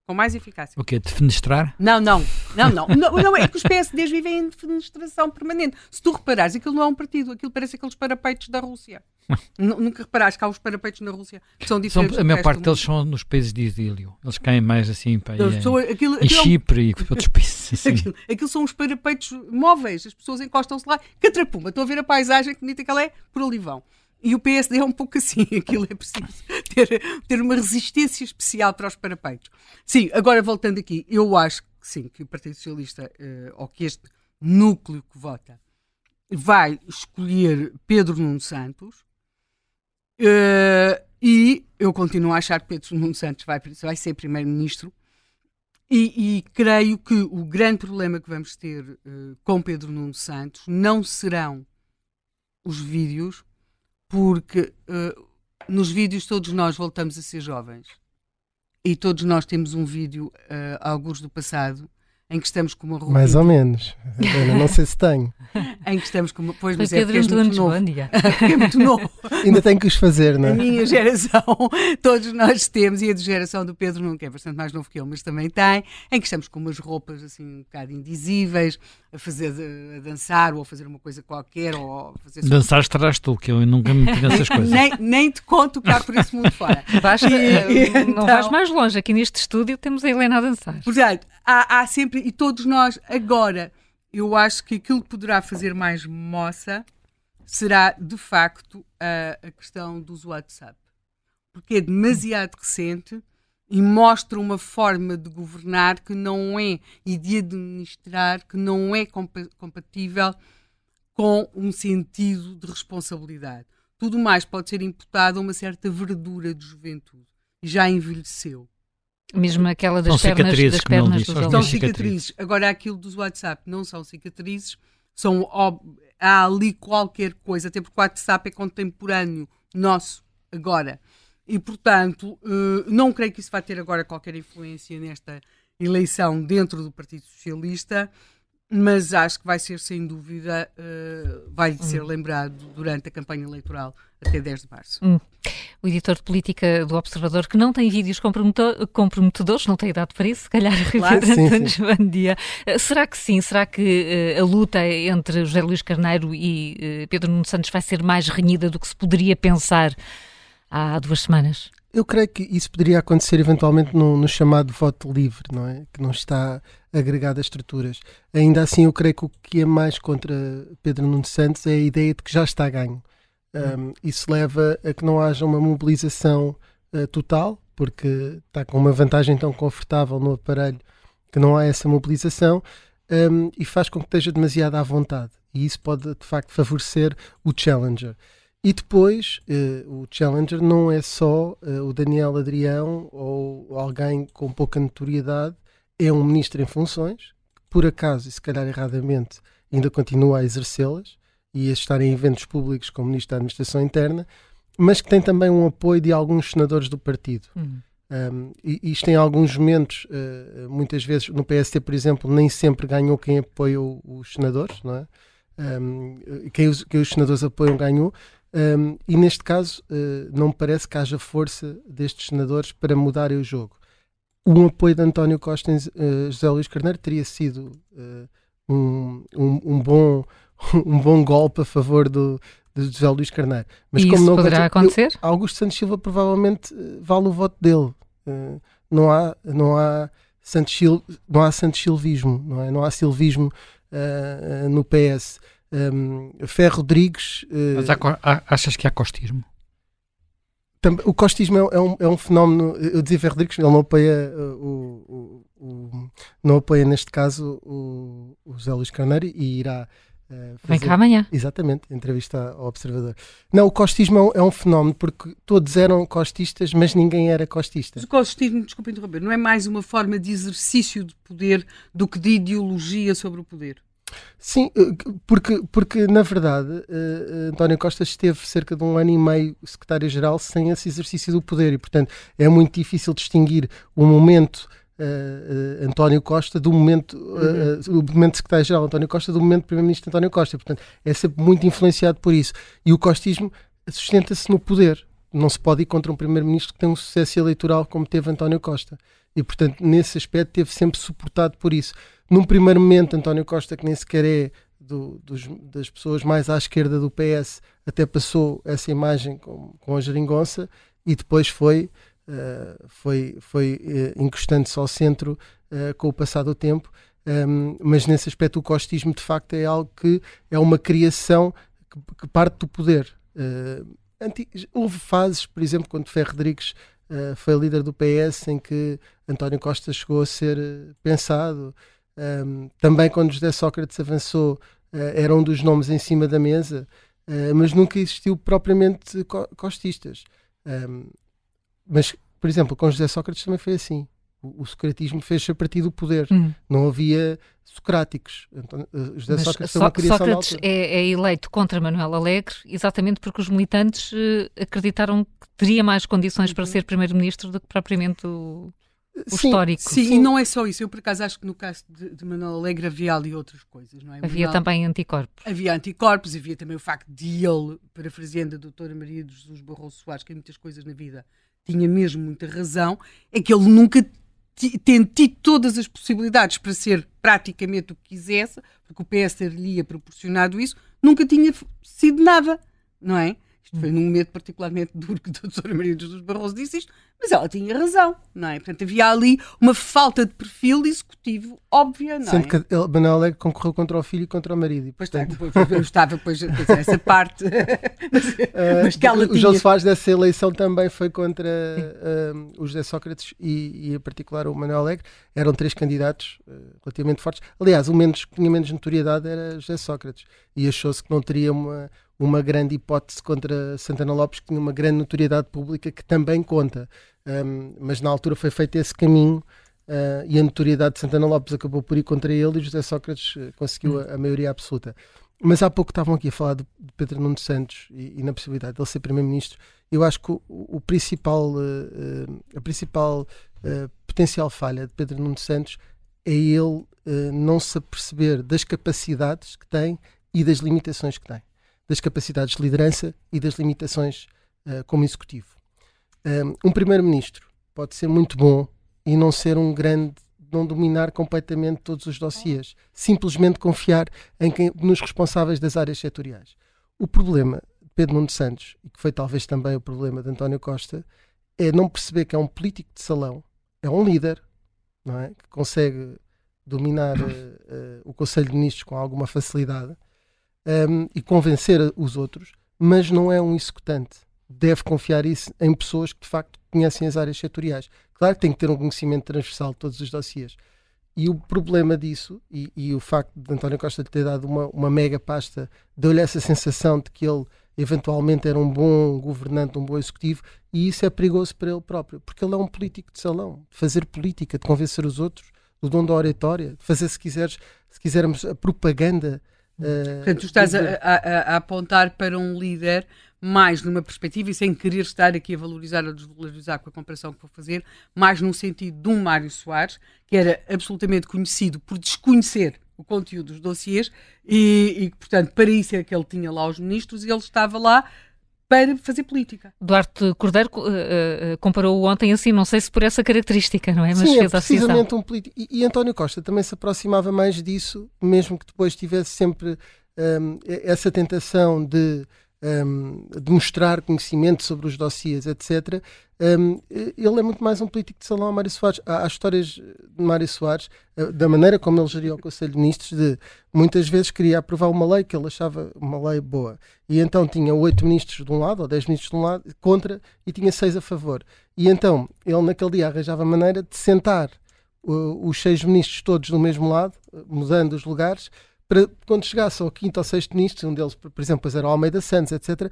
D: com mais eficácia.
C: O quê? Defenestrar?
D: Não, não, não, não, não, não. É que os PSDs vivem em defenestração permanente. Se tu reparares, aquilo não é um partido, aquilo parece aqueles parapeitos da Rússia. Nunca reparaste que há os parapeitos na Rússia que são diferentes.
C: São, a maior parte deles são nos países de exílio. Eles caem mais assim para aí, são, aquilo, em aquilo Chipre é e outros países. Assim.
D: Aquilo, aquilo, são os parapeitos móveis. As pessoas encostam-se lá, catrapuma. Estão a ver a paisagem, que bonita que ela é, por ali vão. E o PSD é um pouco assim, aquilo é preciso ter, ter uma resistência especial para os parapeitos. Sim, agora voltando aqui, eu acho que sim, que o Partido Socialista, uh, ou que este núcleo que vota, vai escolher Pedro Nuno Santos, uh, e eu continuo a achar que Pedro Nuno Santos vai, vai ser primeiro-ministro, e, e, creio que o grande problema que vamos ter uh, com Pedro Nuno Santos não serão os vídeos, porque nos vídeos todos nós voltamos a ser jovens e todos nós temos um vídeo, uh, alguns do passado, em que estamos com uma roupa.
F: Mais ou menos. não sei se tenho.
D: em que estamos com uma. Pois,
B: mas é porque és muito novo.
D: é muito novo.
F: Ainda tenho que os fazer, não é?
D: A minha geração, todos nós temos, e a de geração do Pedro nunca é bastante mais novo que ele, mas também tem, em que estamos com umas roupas assim um bocado indizíveis, a fazer a dançar ou a fazer uma coisa qualquer. Ou fazer
C: Dançar estarás tu, que eu nunca me meti nessas coisas.
D: nem, nem te conto cá por isso muito fora.
B: Basta, e, não então, vais mais longe, aqui neste estúdio temos a Helena a dançar.
D: Portanto, há, há sempre, e todos nós, agora, eu acho que aquilo que poderá fazer mais moça será, de facto, a, a questão dos WhatsApp. Porque é demasiado recente e mostra uma forma de governar que não é e de administrar que não é compatível com um sentido de responsabilidade. Tudo mais pode ser imputado a uma certa verdura de juventude e já envelheceu.
B: Mesmo aquela das são pernas, das pernas
D: dos São cicatrizes. Agora, aquilo dos WhatsApp não são cicatrizes, são, há ali qualquer coisa, até porque o WhatsApp é contemporâneo nosso agora. E, portanto, eh, não creio que isso vai ter agora qualquer influência nesta eleição dentro do Partido Socialista, mas acho que vai ser, sem dúvida, uh, vai ser hum. lembrado durante a campanha eleitoral até 10 de março.
B: Hum. O editor de política do Observador, que não tem vídeos comprometedores, não tem idade para isso, se calhar, claro, António João Dia. Eh, será que sim? Será que uh, a luta entre José Luís Carneiro e uh, Pedro Nuno Santos vai ser mais renhida do que se poderia pensar há duas semanas?
F: Eu creio que isso poderia acontecer eventualmente no, no, chamado voto livre, não é? Que não está agregado a estruturas. Ainda assim, eu creio que o que é mais contra Pedro Nuno Santos é a ideia de que já está ganho. Um, isso leva a que não haja uma mobilização uh, total, porque está com uma vantagem tão confortável no aparelho que não há essa mobilização um, e faz com que esteja demasiado à vontade. E isso pode, de facto, favorecer o Challenger. E depois, uh, o Challenger não é só uh, o Daniel Adrião ou alguém com pouca notoriedade, é um ministro em funções, que por acaso, e se calhar erradamente, ainda continua a exercê-las e a estar em eventos públicos como ministro da Administração Interna, mas que tem também um apoio de alguns senadores do partido.
B: Uhum.
F: Um, e isto em alguns momentos, uh, muitas vezes no PST, por exemplo, nem sempre ganhou quem apoia os senadores, não é? Um, quem, os, quem os senadores apoiam ganhou, um, e neste caso, uh, não me parece que haja força destes senadores para mudarem o jogo. Um apoio de António Costa em uh, José Luís Carneiro teria sido uh, um, um, um, bom, um bom golpe a favor do, de José Luís Carneiro.
B: Mas e como não poderá acontecer?
F: Eu, Augusto Santos Silva provavelmente vale o voto dele. não há, não há Santos, não há Santos Silvismo, não, é? não há silvismo no PS um, Fé Rodrigues.
C: Uh, Mas há, achas que há costismo?
F: o costismo é, é, um, é um fenómeno. Eu dizia Fé Rodrigues, ele não apoia, uh, o, o, o, não apoia neste caso o, o José Luís Carneiro e irá.
B: Uh, fazer, Vem cá amanhã.
F: Exatamente, entrevista ao Observador. Não, o costismo é um, é um, fenómeno porque todos eram costistas, mas ninguém era costista.
D: Mas o costismo, desculpe interromper, não é mais uma forma de exercício de poder do que de ideologia sobre o poder?
F: Sim, eh, porque, porque na verdade uh, António Costa esteve cerca de um ano e meio secretário-geral sem esse exercício do poder e, portanto, é muito difícil distinguir o momento uh, uh, António Costa do momento, uhum. o momento secretário-geral António Costa do momento primeiro-ministro António Costa. Portanto, é sempre muito influenciado por isso. E o costismo sustenta-se no poder. Não se pode ir contra um primeiro-ministro que tem um sucesso eleitoral como teve António Costa. E, portanto, nesse aspecto, teve sempre suportado por isso. Num primeiro momento, António Costa, que nem sequer é do, dos, das pessoas mais à esquerda do PS, até passou essa imagem com, com a geringonça e depois foi, uh, foi, foi uh, encostando-se ao centro uh, com o passar do tempo. Um, mas nesse aspecto, o costismo de facto é algo que é uma criação que, que parte do poder. Anti, houve fases, por exemplo, quando Ferro Rodrigues foi líder do PS, em que António Costa chegou a ser pensado. Um, também quando José Sócrates avançou, uh, era um dos nomes em cima da mesa, uh, mas nunca existiu propriamente co costistas. Um, mas, por exemplo, com José Sócrates também foi assim. O, o socratismo fez-se a partir do poder. Hum. Não havia socráticos. Então, uh, José mas Sócrates, so
B: Sócrates é, é, eleito contra Manuel Alegre exatamente porque os militantes acreditaram que teria mais condições para uhum. ser primeiro-ministro do que propriamente o o sim, histórico.
D: Sim, sim, e não é só isso. Eu, por acaso, acho que no caso de, de Manuel Alegre havia ali outras coisas, não é?
B: Havia
D: Manuel,
B: também anticorpos.
D: Havia anticorpos, havia também o facto de ele, parafraseando a doutora Maria de Jesus Barroso Soares, que em muitas coisas na vida tinha mesmo muita razão, é que ele nunca tido todas as possibilidades para ser praticamente o que quisesse, porque o PS lhe ia proporcionado isso, nunca tinha sido nada, não é? Isto foi num momento particularmente duro que a doutora Maria Jesus Barroso disse isto, mas ela tinha razão, não é? Portanto, havia ali uma falta de perfil executivo óbvia, não
F: Sendo
D: é?
F: que Manuel Alegre conconcorreu contra o filho e contra o marido. E,
D: portanto... Pois está, eu estava depois essa parte, mas, uh, mas, que ela
F: o tinha... João Soares dessa eleição também foi contra uh, o José Sócrates e, e, em particular, o Manuel Alegre. Eram três candidatos uh, relativamente fortes. Aliás, o menos, que tinha menos notoriedade era José Sócrates e achou-se que não teria uma uma grande hipótese contra Santana Lopes, que tinha uma grande notoriedade pública que também conta. Um, mas na altura foi feito esse caminho uh, e a notoriedade de Santana Lopes acabou por ir contra ele e José Sócrates uh, conseguiu a, a, maioria absoluta. Mas há pouco estavam aqui a falar de, Pedro Nuno Santos e, e, na possibilidade de ele ser Primeiro-Ministro. Eu acho que o, o principal, uh, a principal potencial falha de Pedro Nuno Santos é ele não se aperceber das capacidades que tem e das limitações que tem das capacidades de liderança e das limitações uh, como executivo. Um, primeiro-ministro pode ser muito bom e não ser um grande, não dominar completamente todos os dossiers, simplesmente confiar em quem, nos responsáveis das áreas setoriais. O problema de Pedro Nuno Santos, e que foi talvez também o problema de António Costa, é não perceber que é um político de salão, é um líder, não é? que consegue dominar uh, uh, o Conselho de Ministros com alguma facilidade, um, e convencer os outros, mas não é um executante. Deve confiar isso em pessoas que de facto conhecem as áreas setoriais. Claro que tem que ter um conhecimento transversal de todos os dossiers. E o problema disso, e, e, o facto de António Costa ter dado uma, uma mega pasta, deu-lhe essa sensação de que ele eventualmente era um bom governante, um bom executivo, e isso é perigoso para ele próprio, porque ele é um político de salão, de fazer política, de convencer os outros, do dom da oratória, de fazer, se quiseres, se quisermos, a propaganda.
D: Uh, Portanto, tu estás a, a, a, apontar para um líder mais numa perspectiva, e sem querer estar aqui a valorizar ou desvalorizar com a comparação que vou fazer, mais num sentido de um Mário Soares, que era absolutamente conhecido por desconhecer o conteúdo dos dossiês e, e, portanto, para isso é que ele tinha lá os ministros e ele estava lá para fazer política.
B: Duarte Cordeiro uh, uh, comparou ontem assim, não sei se por essa característica, não é?
F: Mas Sim, é precisamente um político. E, e, António Costa também se aproximava mais disso, mesmo que depois tivesse sempre um, essa tentação de um, de mostrar conhecimento sobre os dossiês, etc. Um, ele é muito mais um político de salão a Mário Soares. Há, há histórias de Mário Soares, uh, da maneira como ele geria o Conselho de Ministros, de muitas vezes queria aprovar uma lei que ele achava uma lei boa. E então tinha oito ministros de um lado, ou dez ministros de um lado, contra, e tinha seis a favor. E então ele naquele dia arranjava maneira de sentar uh, os seis ministros todos do mesmo lado, mudando os lugares, para quando chegasse ao quinto ou sexto ministro, um deles, por exemplo, era o Almeida Santos, etc.,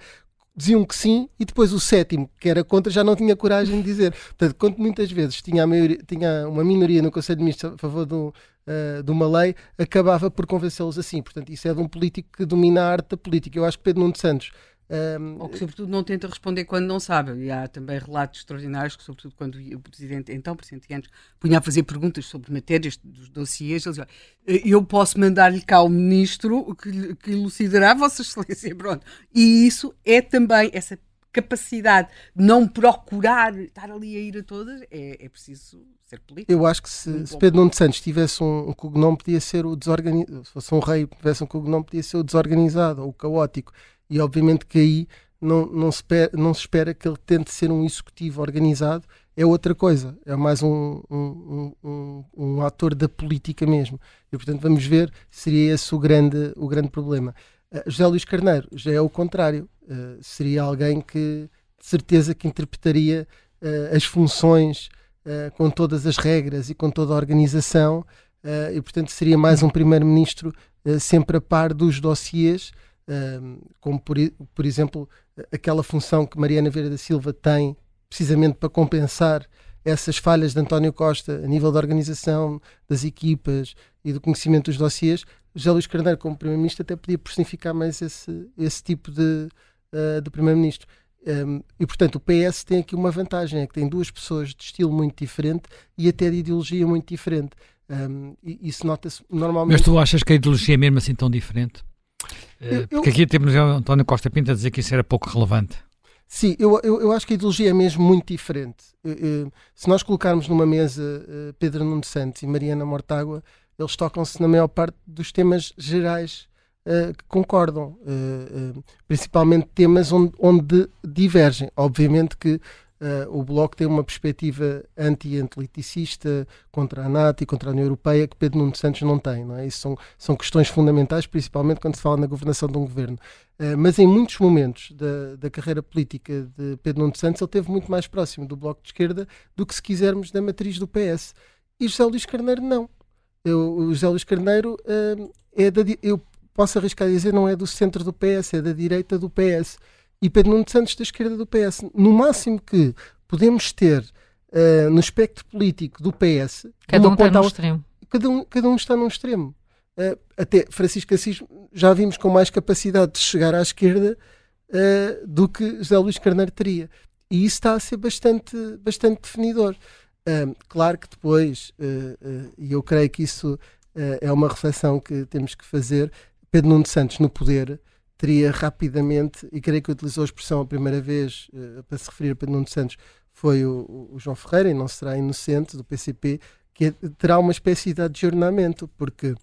F: diziam que sim e depois o sétimo, que era contra, já não tinha coragem de dizer. Portanto, quando muitas vezes tinha, maioria, tinha uma minoria no Conselho de Ministros a favor de, uh, de uma lei, acabava por convencê-los assim. Portanto, isso é de um político que domina a arte da política. Eu acho que Pedro Nuno Santos
D: um, Ou que, sobretudo, não tenta responder quando não sabe. E há também relatos extraordinários que, sobretudo, quando o presidente, então presidente Guedes, punha a fazer perguntas sobre matérias dos dossiês, ele dizia: Eu posso mandar-lhe cá o ministro que, que elucidará a Vossa Excelência. Pronto. E isso é também essa capacidade de não procurar estar ali a ir a todas, é, é preciso ser político.
F: Eu acho que se, se Pedro Nuno Santos tivesse um, um cognome, podia ser o desorganizado. Se fosse um rei, tivesse um cognome, podia ser o desorganizado ou o caótico e obviamente que aí não, não, se espera, não se espera que ele tente ser um executivo organizado, é outra coisa, é mais um, um, um, um ator da política mesmo. E portanto vamos ver, seria esse o grande, o grande problema. Uh, José Luís Carneiro já é o contrário, uh, seria alguém que de certeza que interpretaria uh, as funções com todas as regras e com toda a organização, e portanto seria mais um primeiro-ministro sempre a par dos dossiers como por, por exemplo aquela função que Mariana Vieira da Silva tem precisamente para compensar essas falhas de António Costa a nível da organização das equipas e do conhecimento dos dossiers, José Luís Carneiro como Primeiro-Ministro até podia personificar mais esse, esse tipo de, uh, de Primeiro-Ministro. Um, e portanto o PS tem aqui uma vantagem, é que tem duas pessoas de estilo muito diferente e até de ideologia muito diferente. Um, e isso nota-se normalmente.
C: Mas tu achas que a ideologia é mesmo assim tão diferente? Eh, porque aqui temos o António Costa Pinto a dizer que isso era pouco relevante.
F: Sim, eu, eu, eu acho que a ideologia é mesmo muito diferente. se nós colocarmos numa mesa eh, Pedro Nuno Santos e Mariana Mortágua, eles tocam-se na maior parte dos temas gerais que concordam, principalmente temas onde, onde, divergem. Obviamente que Uh, o Bloco tem uma perspectiva anti-antiliticista contra a NATO e contra a União Europeia que Pedro Nuno Santos não tem. Não é? Isso são, são questões fundamentais, principalmente quando se fala na governação de um governo. Uh, mas em muitos momentos da, da carreira política de Pedro Nuno Santos, ele esteve muito mais próximo do Bloco de Esquerda do que, se quisermos, da matriz do PS. E José Luís Carneiro não. Eu, o José Luís Carneiro uh, é da. Eu posso arriscar a dizer, não é do centro do PS, é da direita do PS e Pedro Nuno Santos da esquerda do PS. No máximo que podemos ter uh, no espectro político do PS,
B: cada um está num extremo.
F: Cada um, cada um está num extremo. Uh, até Francisco Assis já vimos com mais capacidade de chegar à esquerda uh, do que José Luís Carneiro teria. E isso está a ser bastante, bastante definidor. claro que depois, e eu creio que isso é uma reflexão que temos que fazer, Pedro Nuno Santos no poder teria rapidamente, e creio que utilizou a expressão a primeira vez uh, para se referir a Pedro Nuno Santos, foi o, o, João Ferreira, e não será inocente, do PCP, que é, terá uma espécie de adjornamento, porque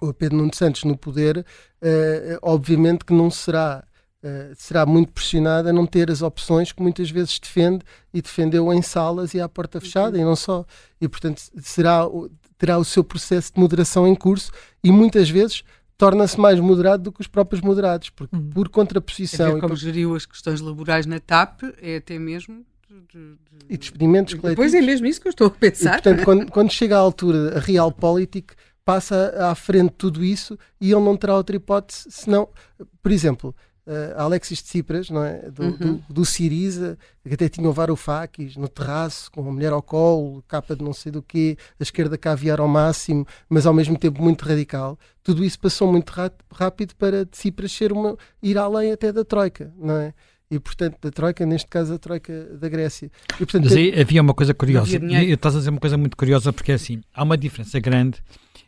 F: o Pedro Nuno Santos no poder, uh, obviamente que não será Uh, será muito pressionado a não ter as opções que muitas vezes defende e defendeu em salas e à porta fechada uhum. e não só. E, portanto, será, terá o seu processo de moderação em curso e muitas vezes torna-se mais moderado do que os próprios moderados, porque uhum. por contraposição.
D: É como por... geriu as questões laborais na TAP, é até mesmo de, de...
F: E despedimentos coletivos.
D: Pois é mesmo isso que eu estou a pensar.
F: E, portanto, quando, quando chega à altura, a Realpolitik passa à frente de tudo isso e ele não terá outra hipótese senão, por exemplo, uh, Alexis Tsipras, não é? do, uhum. do, do Siriza, que até tinha o Varoufakis no terraço, com a mulher ao colo, capa de não sei do quê, a esquerda caviar ao máximo, mas ao mesmo tempo muito radical. Tudo isso passou muito rápido para Tsipras ser uma, ir além até da Troika, não é? e portanto da Troika, neste caso a Troika da Grécia. E, portanto,
C: Mas aí havia uma coisa curiosa, e estás a dizer uma coisa muito curiosa porque é assim, há uma diferença grande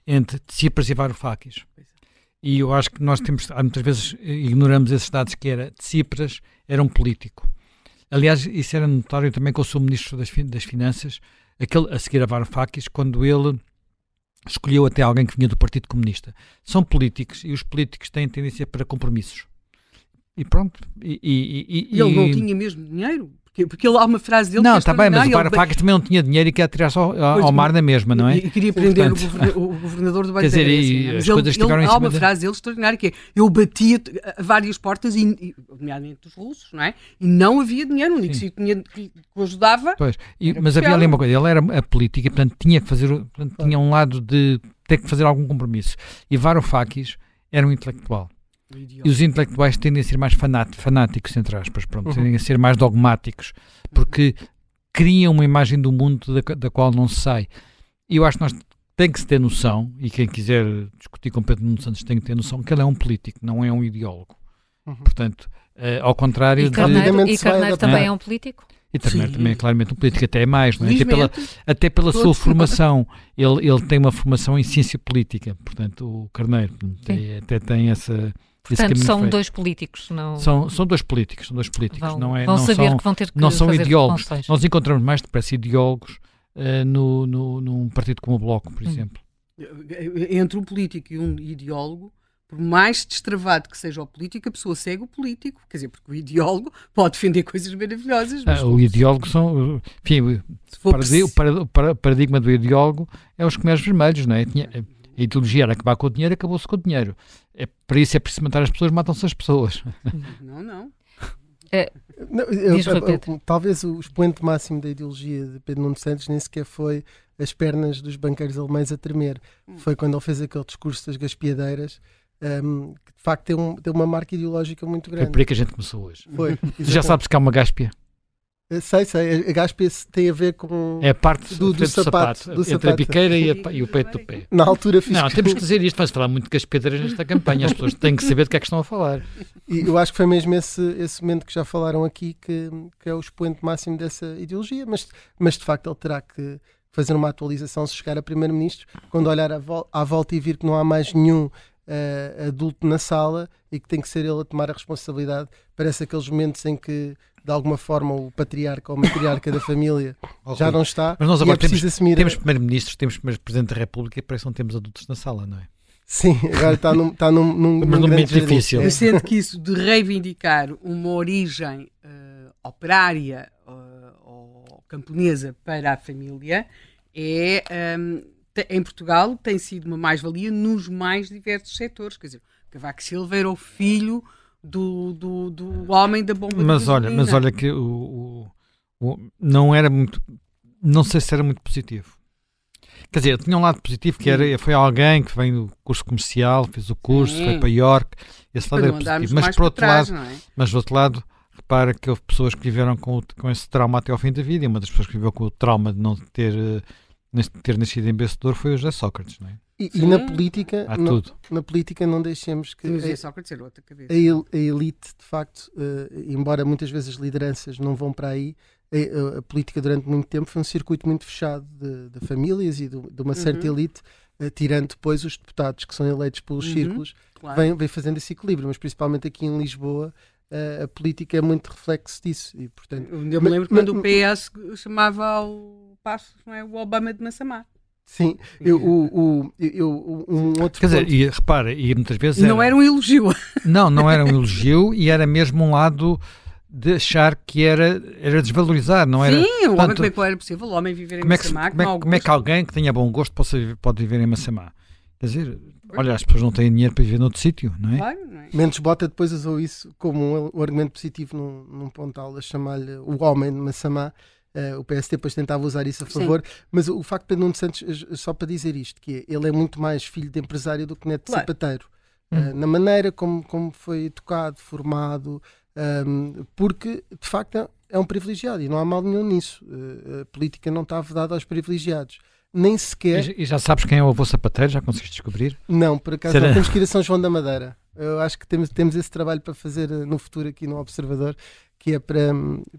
C: entre Tsipras e Varoufakis. E eu acho que nós temos, muitas vezes ignoramos esses dados que era Tsipras era um político. Aliás, isso era notório também com o seu ministro das, das Finanças, aquele, a seguir a Varoufakis, quando ele escolheu até alguém que vinha do Partido Comunista. São políticos e os políticos têm tendência para compromissos. E pronto. E,
D: e, e, e ele não tinha mesmo dinheiro? Porque, porque ele, há uma frase dele
C: Não, está bem, mas o Varoufakis também não tinha dinheiro e queria tirar só ao, ao mar na mesma, não é?
D: E, queria prender Portanto, o, governador do Banco Quer dizer, e
C: as coisas ele, ele,
D: Há uma frase dele extraordinária que é eu batia a várias portas, e, nomeadamente dos russos, não é? E não havia dinheiro, o único sítio que, o ajudava...
C: Pois, e, mas havia ali uma coisa, ele era a política e portanto tinha que fazer, portanto, tinha um lado de ter que fazer algum compromisso. E Varoufakis era um intelectual e os intelectuais tendem a ser mais fanáticos, entre aspas, pronto, uhum. tendem a ser mais dogmáticos, porque criam uma imagem do mundo da, da qual não se sai. E eu acho que nós tem que se ter noção, e quem quiser discutir com Pedro Nuno Santos tem que ter noção que ele é um político, não é um ideólogo. Uhum. Portanto, uh, ao contrário
B: e Carneiro, de... E Carneiro também é um político?
C: E Carneiro também é claramente um político, até é mais, não é? até pela, até pela sua formação. Ele, ele tem uma formação em ciência política, portanto, o Carneiro tem, até tem essa
B: Portanto, são dois políticos, não...
C: São, são dois políticos, são dois políticos.
B: Vão,
C: não é,
B: vão
C: não
B: saber
C: são,
B: que vão ter que
C: Não são ideólogos. Nós encontramos mais depressa ideólogos uh, no, no, num partido como o Bloco, por hum. exemplo.
D: Entre um político e um ideólogo, por mais destravado que seja o político, a pessoa segue o político. Quer dizer, porque o ideólogo pode defender coisas maravilhosas.
C: Ah, o ideólogo são. Enfim, o paradigma do ideólogo é os comédios vermelhos, não é? Tinha, a ideologia era acabar com o dinheiro, acabou-se com o dinheiro. É, para isso é preciso matar as pessoas, matam-se as pessoas.
D: Não, não.
F: É, não eu, eu, talvez o expoente máximo da ideologia de Pedro Nuno Santos nem sequer foi as pernas dos banqueiros alemães a tremer. Hum. Foi quando ele fez aquele discurso das gaspiadeiras, um, que de facto tem, um, tem uma marca ideológica muito grande.
C: Foi por aí que a gente começou hoje.
F: Foi.
C: Já sabes que há uma gáspia?
F: Sei, sei. A gáspia tem a ver com.
C: É a parte do, do, sapato, sapato, do entre sapato. a biqueira e, a, e, o peito do pé.
F: Na altura fiz.
C: Não, temos que dizer isto. Vamos falar muito de gaspedeiras nesta campanha. As pessoas têm que saber do que é que estão a falar.
F: E eu acho que foi mesmo esse, esse momento que já falaram aqui que, que é o expoente máximo dessa ideologia. Mas, mas de facto ele terá que fazer uma atualização se chegar a Primeiro-Ministro. Quando olhar à, vol à volta e vir que não há mais nenhum uh, adulto na sala e que tem que ser ele a tomar a responsabilidade. Parece aqueles momentos em que de alguma forma o patriarca ou matriarca da família okay. já não está.
C: Mas nós agora é temos, assumir temos primeiro-ministros, temos presidente da República e parece que não temos adultos na sala, não é?
F: Sim, agora está num, está num, num, num
C: momento difícil.
D: Eu sinto que isso de reivindicar uma origem uh, operária uh, ou camponesa para a família é, um, ehm, em Portugal, tem sido uma mais-valia nos mais diversos setores. Quer dizer, Cavaco Silva era o filho do, do, do homem da bomba
C: mas olha Mas olha que o, o, o, não era muito, não sei se era muito positivo. Quer dizer, tinha um lado positivo que era, foi alguém que vem do curso comercial, fez o curso, Sim. foi para York, esse lado era positivo. Mas por outro trás, lado, é? mas do outro lado, repara que houve pessoas que viveram com, com esse trauma até ao fim da vida, e uma das pessoas que viveu com o trauma de não ter, eh, ter nascido em vencedor foi o José Sócrates, não é?
F: E, e, na política, não, na política não deixemos que
D: a,
F: a, elite, de facto, uh, embora muitas vezes as lideranças não vão para aí, a, a, política durante muito tempo foi um circuito muito fechado de, de famílias e de, de uma certa uhum. elite, uh, tirando depois os deputados que são eleitos pelos uhum. círculos, claro. vem, vem fazendo esse equilíbrio, mas principalmente aqui em Lisboa uh, a política é muito reflexo disso. E, portanto,
D: eu me lembro mas, quando mas, o PS chamava ao passo não é, o Obama de Massamá.
F: Sim, eu, o, o, eu, um outro.
C: Quer ponto... dizer, e repara, e muitas vezes.
D: Não era... era um elogio.
C: Não, não era um elogio e era mesmo um lado de achar que era, era desvalorizar, não era?
D: Sim, o homem como é que era possível o homem viver em
C: como
D: Massamá?
C: É que, como, é, como é que alguém que tenha bom gosto possa, pode viver em Massamá? Quer dizer, olha, as pessoas não têm dinheiro para viver noutro sítio, não é?
D: Claro, não é?
F: Mendes Bota depois usou isso como um, um argumento positivo num, num pontal a chamar-lhe o homem de Massamá. Uh, o PSD depois tentava usar isso a favor, Sim. mas o, o facto de Pedro Nuno Santos, só para dizer isto, que é, ele é muito mais filho de empresário do que neto de claro. sapateiro. Uh, na maneira como, como foi educado, formado, um, porque de facto é, é um privilegiado e não há mal nenhum nisso. Uh, a política não está vedada aos privilegiados nem sequer.
C: E, já sabes quem é o avô sapateiro? Já conseguiste descobrir?
F: Não, por acaso Será? não. Temos que ir a São João da Madeira. Eu acho que temos, temos esse trabalho para fazer eh, no futuro aqui no Observador, que é para,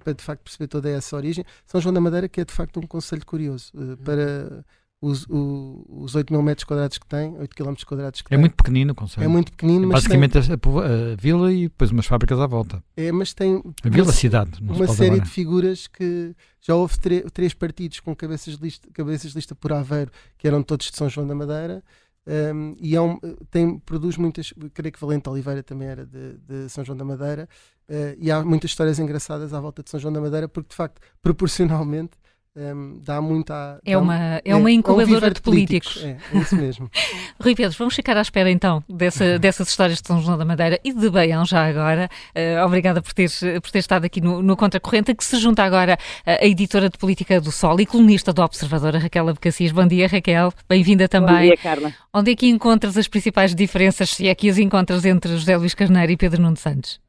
F: para de facto perceber toda essa origem. São João da Madeira, que é de facto um conselho curioso uh, para os, o, os 8 mil metros quadrados que tem, 8 km quadrados que
C: é
F: tem.
C: É muito pequenino o conselho.
F: É muito pequenino,
C: mas Basicamente tem... a, a, vila e depois umas fábricas à volta.
F: É, mas tem...
C: A vila, cidade.
F: Uma série de figuras que... Já houve três partidos com cabeças de, lista, cabeças de lista por Aveiro, que eram todos de São João da Madeira, um, e é um, tem, produz muitas, creio que Valente Oliveira também era de, de São João da Madeira, uh, e há muitas histórias engraçadas à volta de São João da Madeira, porque de facto, proporcionalmente, um, dá muito a.
B: É uma, é, é uma incubadora é um de políticos. políticos.
F: É, é, isso mesmo.
B: Rui Pedro, vamos ficar à espera então dessa, dessas histórias de São João da Madeira e de Baião já agora. Uh, obrigada por ter, por ter estado aqui no, no Contracorrente, que se junta agora a editora de Política do Sol e colunista do Observador, Raquel Abcacis. Bom dia, Raquel. Bem-vinda também. Bom
G: dia, Carla.
B: Onde é que encontras as principais diferenças, se é que as encontras entre José Luís Carneiro e Pedro Nuno Santos?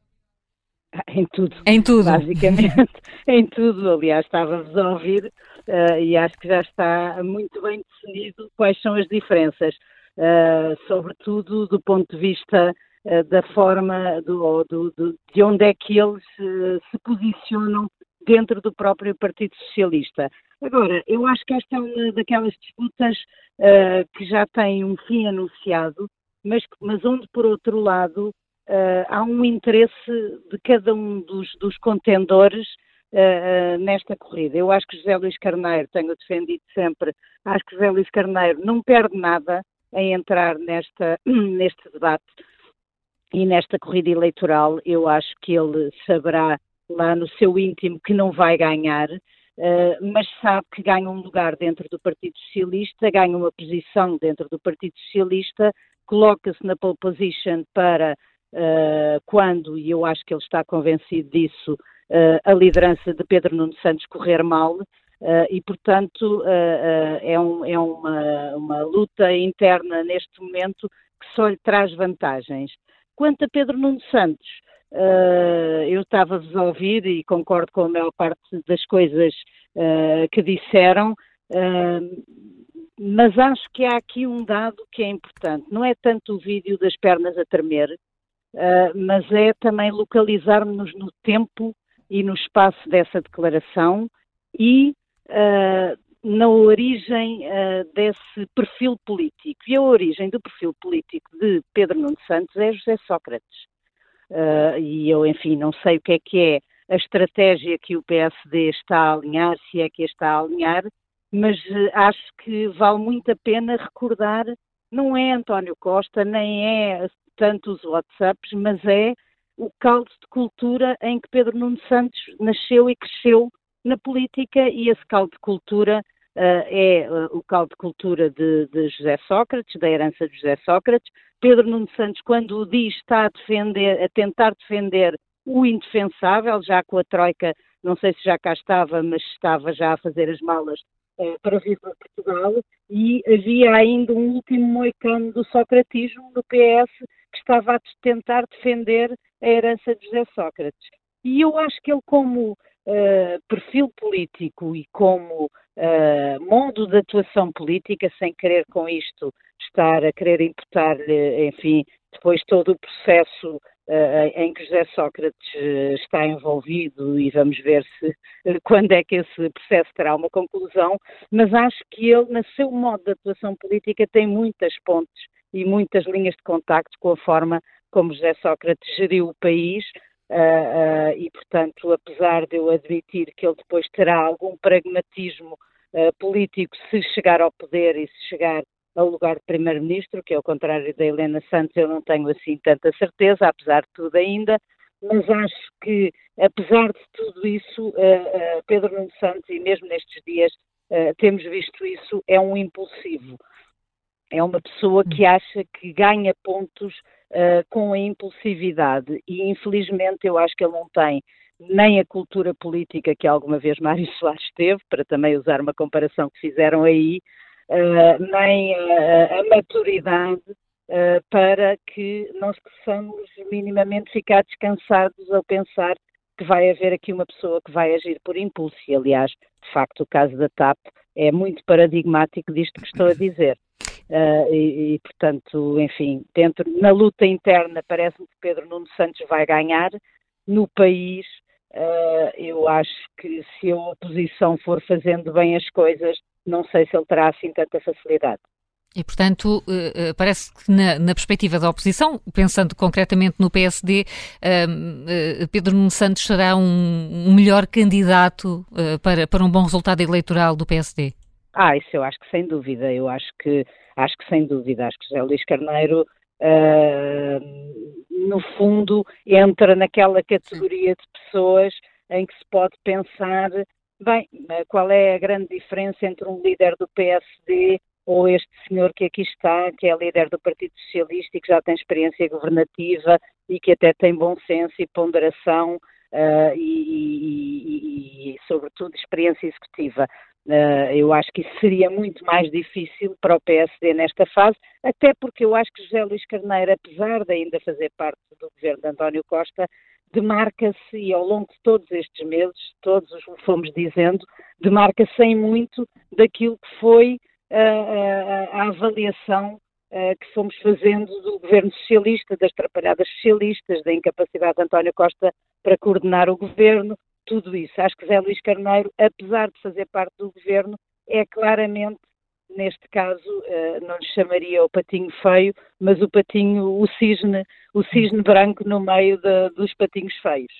G: Em tudo.
B: Em tudo.
G: Basicamente, em tudo. Aliás, estávamos a ouvir uh, e acho que já está muito bem definido quais são as diferenças, uh, sobretudo do ponto de vista uh, da forma do, do, do, de onde é que eles se posicionam dentro do próprio Partido Socialista. Agora, eu acho que esta é uma daquelas disputas que já tem um fim anunciado, mas, mas onde, por outro lado, há um interesse de cada um dos, dos contendores uh, nesta corrida. Eu acho que José Luís Carneiro, tenho defendido sempre, acho que José Luís Carneiro não perde nada em entrar nesta, neste debate e nesta corrida eleitoral. Eu acho que ele saberá lá no seu íntimo que não vai ganhar, uh, mas sabe que ganha um lugar dentro do Partido Socialista, ganha uma posição dentro do Partido Socialista, coloca-se na pole position para uh, quando, e eu acho que ele está convencido disso, uh, a liderança de Pedro Nuno Santos correr mal. Uh, e, portanto, é, um, é uma, uma luta interna neste momento que só lhe traz vantagens. Quanto a Pedro Nuno Santos, Uh, eu estava-vos a ouvir e concordo com a maior parte das coisas uh, que disseram, uh, mas acho que há aqui um dado que é importante. Não é tanto o vídeo das pernas a tremer, mas é também localizarmos no tempo e no espaço dessa declaração e uh, na origem uh, desse perfil político. E a origem do perfil político de Pedro Nuno Santos é José Sócrates. E eu, enfim, não sei o que é que é a estratégia que o PSD está a alinhar, se é que a está a alinhar, mas acho que vale muito a pena recordar, não é António Costa, nem é tanto os WhatsApps, mas é o caldo de cultura em que Pedro Nuno Santos nasceu e cresceu na política e esse caldo de cultura uh, é uh, o caldo de cultura de, de, José Sócrates, da herança de José Sócrates. Pedro Nuno Santos, quando o diz, está a defender, a tentar defender o indefensável, já com a Troika, não sei se já cá estava, mas estava já a fazer as malas uh, para vir para Portugal, e havia ainda um último moicano do socratismo no PS estava a tentar defender a herança de José Sócrates. E eu acho que ele, como uh, perfil político e como uh, modo de atuação política, sem querer com isto estar a querer imputar-lhe, enfim, depois todo o processo uh, em que José Sócrates está envolvido e vamos ver se quando é que esse processo terá uma conclusão, mas acho que ele, no seu modo de atuação política, tem muitas pontes e muitas linhas de contacto com a forma como José Sócrates geriu o país uh, uh, e, portanto, apesar de eu admitir que ele depois terá algum pragmatismo uh, político se chegar ao poder e se chegar ao lugar de primeiro-ministro, que é o contrário da Helena Santos, eu não tenho assim tanta certeza, apesar de tudo ainda, mas acho que, apesar de tudo isso, Pedro Nuno Santos, e mesmo nestes dias temos visto isso, é um impulsivo é uma pessoa que acha que ganha pontos uh, com a impulsividade e infelizmente eu acho que ele não tem nem a cultura política que alguma vez Mário Soares teve, para também usar uma comparação que fizeram aí, uh, nem a, a maturidade uh, para que nós possamos minimamente ficar descansados ao pensar que vai haver aqui uma pessoa que vai agir por impulso. E, aliás, de facto, o caso da TAP é muito paradigmático disto que estou a dizer. Uh, e, e, portanto, enfim, dentro, na luta interna parece-me que Pedro Nuno Santos vai ganhar. No país, uh, eu acho que se a oposição for fazendo bem as coisas, não sei se ele terá assim tanta facilidade.
B: E, portanto, eh, eh, parece que na, na, perspectiva da oposição, pensando concretamente no PSD, ehm, eh, Pedro Nuno Santos será um, um melhor candidato para, para um bom resultado eleitoral do PSD?
G: Ah, isso eu acho que sem dúvida. Eu acho que, acho que sem dúvida. Acho que José Luís Carneiro, uh, no fundo, entra naquela categoria de pessoas em que se pode pensar, bem, qual é a grande diferença entre um líder do PSD ou este senhor que aqui está, que é líder do Partido Socialista e que já tem experiência governativa e que até tem bom senso e ponderação uh, e, e, e, sobretudo, experiência executiva. Uh, eu acho que isso seria muito mais difícil para o PSD nesta fase, até porque eu acho que José Luís Carneiro, apesar de ainda fazer parte do governo de António Costa, demarca-se, e ao longo de todos estes meses, todos os fomos dizendo, demarca-se em muito daquilo que foi a, a, avaliação que fomos fazendo do governo socialista, das atrapalhadas socialistas, da incapacidade de António Costa para coordenar o governo, tudo isso. Acho que Zé Luís Carneiro, apesar de fazer parte do governo, é claramente, neste caso, não lhe chamaria o patinho feio, mas o patinho, o cisne, o cisne branco no meio de, dos patinhos feios.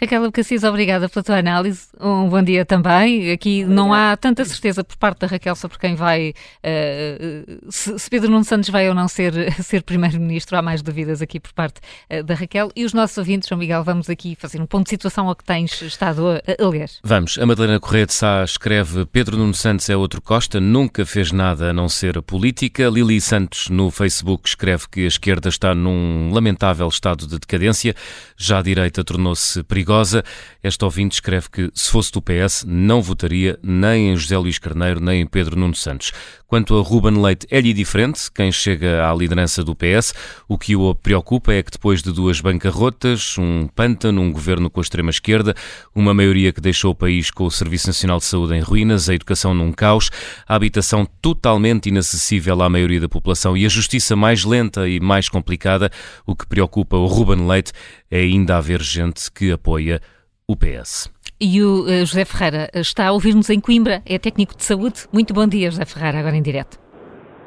B: Raquel Abcacis, obrigada pela tua análise. Um bom dia também. Aqui não há tanta certeza por parte da Raquel sobre quem vai, uh, se, se, Pedro Nuno Santos vai ou não ser, ser Primeiro-Ministro. Há mais dúvidas aqui por parte uh, da Raquel. E os nossos ouvintes, João Miguel, vamos aqui fazer um ponto de situação ao que tens estado a, a ler.
A: Vamos. A Madalena Correia de Sá escreve Pedro Nuno Santos é outro Costa, nunca fez nada a não ser política. Lili Santos, no Facebook, escreve que a esquerda está num lamentável estado de decadência. Já a direita tornou-se perigosa. Esta ouvinte escreve que, se fosse do PS, não votaria nem em José Luís Carneiro nem em Pedro Nuno Santos. Quanto a Ruben Leite, é-lhe diferente, quem chega à liderança do PS. O que o preocupa é que depois de duas bancarrotas, um pântano, um governo com a extrema-esquerda, uma maioria que deixou o país com o Serviço Nacional de Saúde em ruínas, a educação num caos, a habitação totalmente inacessível à maioria da população e a justiça mais lenta e mais complicada, o que preocupa o Ruben Leite é ainda haver gente que apoia o PS.
B: E o uh, José Ferreira está a ouvir-nos em Coimbra, é técnico de saúde. Muito bom dia, José Ferreira, agora em direto.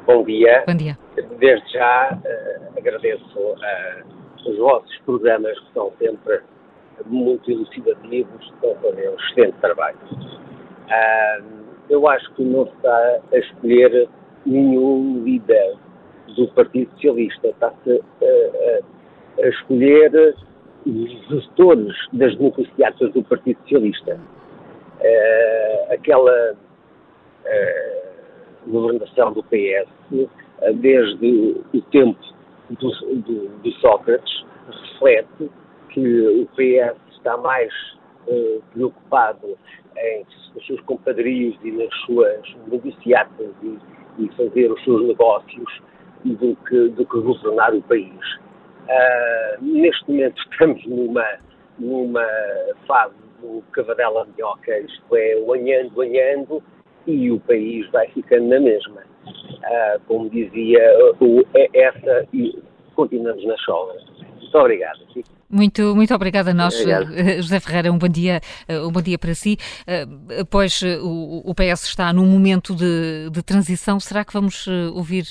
H: Bom dia.
B: Bom dia.
H: Desde já uh, agradeço uh, os vossos programas que são sempre muito elucidativos, estão a fazer um excelente trabalho. eu acho que não está a escolher nenhum líder do Partido Socialista, está-se a escolher os gestores das negociatas do Partido Socialista. Uh, aquela uh, governação do PS, uh, eh, desde o tempo do, do, do, Sócrates, reflete que o PS está mais preocupado em os seus compadrios e nas suas negociatas e, e, fazer os seus negócios do que, do que governar o país. Uh, neste momento estamos numa, numa fase do cavadela minhoca, isto é, o anhando, anhando, e o país vai ficando na mesma. Uh, como dizia o, é essa, e continuamos na chola. Muito obrigado.
B: Muito, muito obrigada a nós, Obrigado. Eh, José Ferreira. Um bom dia, eh, um bom dia para si. Pois o, o PS está num momento de, de transição. Será que vamos ouvir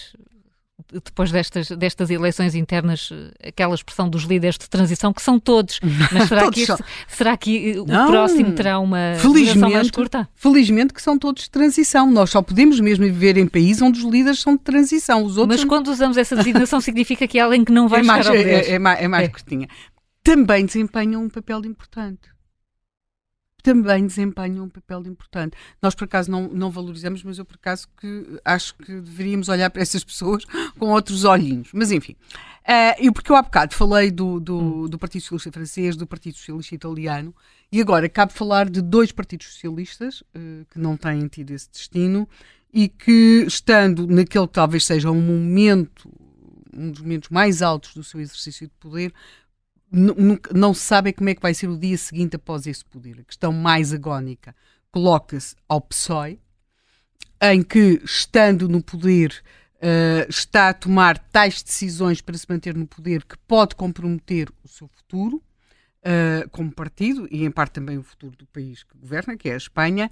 B: depois destas, destas eleições internas, aquela expressão dos líderes de transição, que são todos. Mas será, todos que, este, será que o Não, próximo terá uma felizmente, mais curta?
D: Felizmente que são todos de transição. Nós só podemos mesmo viver em países onde os líderes são de transição. Os
B: outros Mas quando usamos essa designação significa que há alguém que não vai é
D: mais,
B: é,
D: é, é, mais, é mais é. curtinha. Também desempenham um papel importante. Também desempenham um papel importante. Nós, por acaso, não, não valorizamos, mas eu, por acaso, que acho que deveríamos olhar para essas pessoas com outros olhinhos. Mas, enfim. Uh, e porque eu há bocado falei do, do, hum. do, Partido Socialista Francês, do Partido Socialista Italiano, e agora cabe falar de dois partidos socialistas uh, que não têm tido esse destino e que, estando naquele que talvez seja um momento, um dos momentos mais altos do seu exercício de poder, não se sabe como é que vai ser o dia seguinte após esse poder. A questão mais agónica coloca-se ao PSOE, em que, estando no poder, uh, está a tomar tais decisões para se manter no poder que pode comprometer o seu futuro uh, como partido e, em parte, também o futuro do país que governa, que é a Espanha,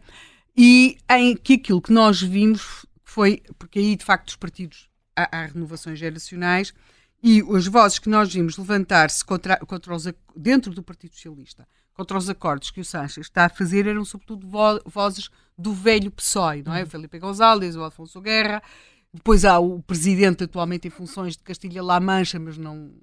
D: e em que aquilo que nós vimos foi, porque aí, de facto, os partidos há, há renovações geracionais e as vozes que nós vimos levantar-se contra, contra os, dentro do Partido Socialista contra os acordos que o Sánchez está a fazer eram sobretudo vo vozes do velho PSOE, não é? O uhum. Felipe González, o Alfonso Guerra, depois há o presidente atualmente em funções de Castilha-La Mancha, mas não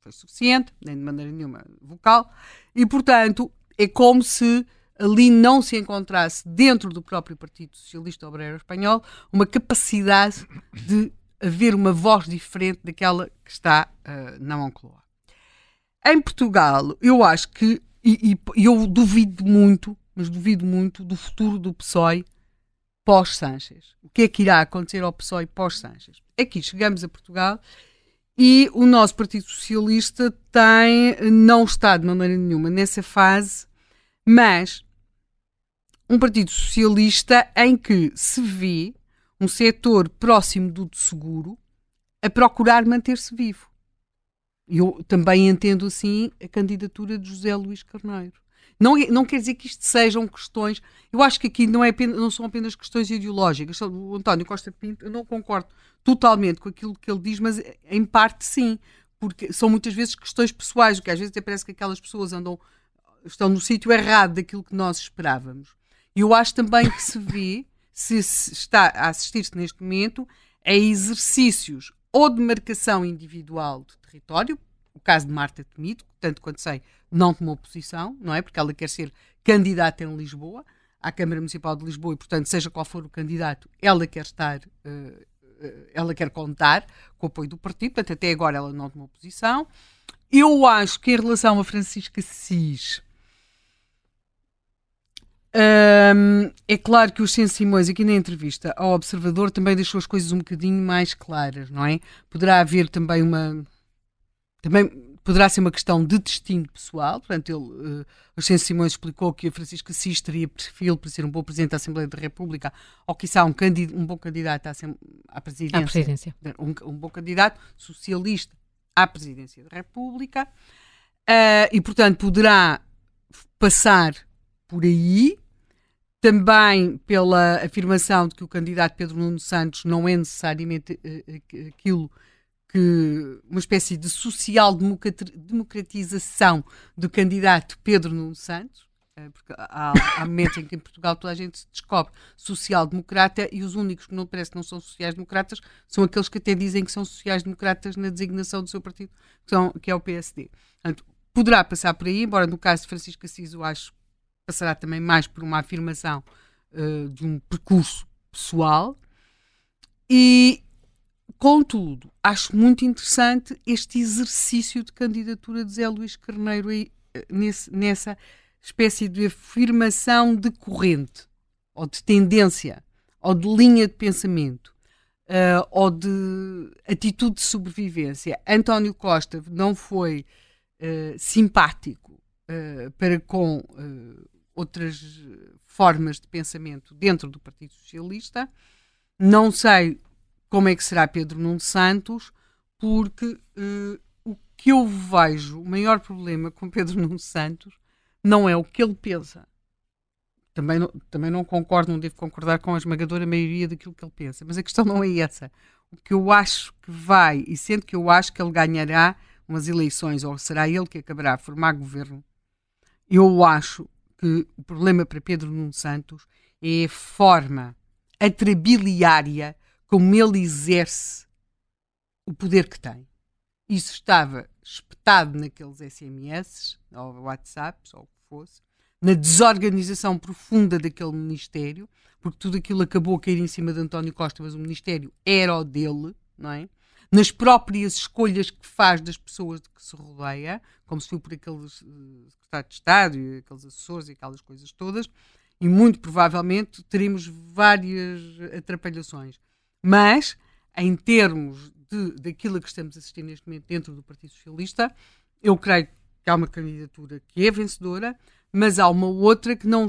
D: foi suficiente, nem de maneira nenhuma vocal, e portanto é como se ali não se encontrasse dentro do próprio Partido Socialista Obreiro Espanhol uma capacidade de haver uma voz diferente daquela que está uh, na Moncloa. Em Portugal, eu acho que, e, e, eu duvido muito, mas duvido muito do futuro do PSOE pós-Sanches. O que é que irá acontecer ao PSOE pós-Sanches? Aqui chegamos a Portugal e o nosso Partido Socialista tem, não está de maneira nenhuma nessa fase, mas um Partido Socialista em que se vê um setor próximo do seguro a procurar manter-se vivo. Eu também entendo assim a candidatura de José Luís Carneiro. Não, é, não quer dizer que isto sejam questões. Eu acho que aqui não, é apenas, não são apenas questões ideológicas. O António Costa Pinto, eu não concordo totalmente com aquilo que ele diz, mas em parte sim, porque são muitas vezes questões pessoais, o que às vezes até parece que aquelas pessoas andam, estão no sítio errado daquilo que nós esperávamos. E eu acho também que se vê se, está a assistir-se neste momento a exercícios ou de marcação individual de território, o caso de Marta Temido, tanto quanto sei, não tomou posição, não é? Porque ela quer ser candidata em Lisboa, à Câmara Municipal de Lisboa, e, portanto, seja qual for o candidato, ela quer estar, uh, ela quer contar com o apoio do partido, portanto, até agora ela não tomou posição. Eu acho que em relação a Francisca Cis, é claro que o Senso Simões, aqui na entrevista ao Observador, também deixou as coisas um bocadinho mais claras, não é? Poderá haver também uma. Também poderá ser uma questão de destino pessoal, portanto, ele, uh, o Senso Simões explicou que a Francisca Cis teria perfil para ser um bom Presidente da Assembleia da República, ou que um, um bom candidato à, à presidência. À
B: presidência.
D: Um, um, bom candidato socialista à presidência da República, uh, e, portanto, poderá passar por aí, também pela afirmação de que o candidato Pedro Nuno Santos não é necessariamente uh, aquilo que uma espécie de social democratização do candidato Pedro Nuno Santos, uh, porque há, há momentos em que em Portugal toda a gente se descobre social-democrata e os únicos que não parece que não são sociais-democratas são aqueles que até dizem que são sociais-democratas na designação do seu partido, que, são, que é o PSD. Portanto, poderá passar por aí, embora no caso de Francisco Assis eu acho passará também mais por uma afirmação uh, de um percurso pessoal. E, contudo, acho muito interessante este exercício de candidatura de Zé Luís Carneiro aí, eh, nesse, nessa espécie de afirmação de corrente, ou de tendência, ou de linha de pensamento, uh, ou de atitude de sobrevivência. António Costa não foi uh, simpático uh, para com outras formas de pensamento dentro do Partido Socialista. Não sei como é que será Pedro Nuno Santos, porque uh, o que eu vejo, o maior problema com Pedro Nuno Santos não é o que ele pensa. Também não, também não concordo, não devo concordar com a esmagadora maioria daquilo que ele pensa, mas a questão não é essa. O que eu acho que vai, e sendo que eu acho que ele ganhará umas eleições, ou será ele que acabará a formar governo, eu acho que o problema para Pedro Nuno Santos é a forma atrabiliária como ele exerce o poder que tem. Isso estava espetado naqueles SMS, ou WhatsApps, ou o que fosse, na desorganização profunda daquele Ministério, porque tudo aquilo acabou a cair em cima de António Costa, mas o Ministério era o dele, não é? Nas próprias escolhas que faz das pessoas de que se rodeia, como se viu por aqueles uh, secretários de Estado e aqueles assessores e aquelas coisas todas, e muito provavelmente teremos várias atrapalhações. Mas, em termos de, daquilo que estamos a assistir neste momento dentro do Partido Socialista, eu creio que há uma candidatura que é vencedora, mas há uma outra que não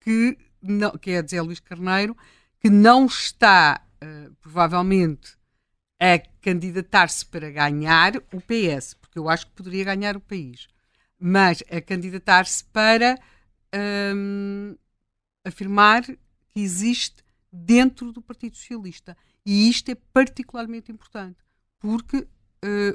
D: que, não, que é a de Zé Luís Carneiro, que não está uh, provavelmente a candidatar-se para ganhar o PS, porque eu acho que poderia ganhar o país, mas a candidatar-se para um, afirmar que existe dentro do Partido Socialista. E isto é particularmente importante, porque uh,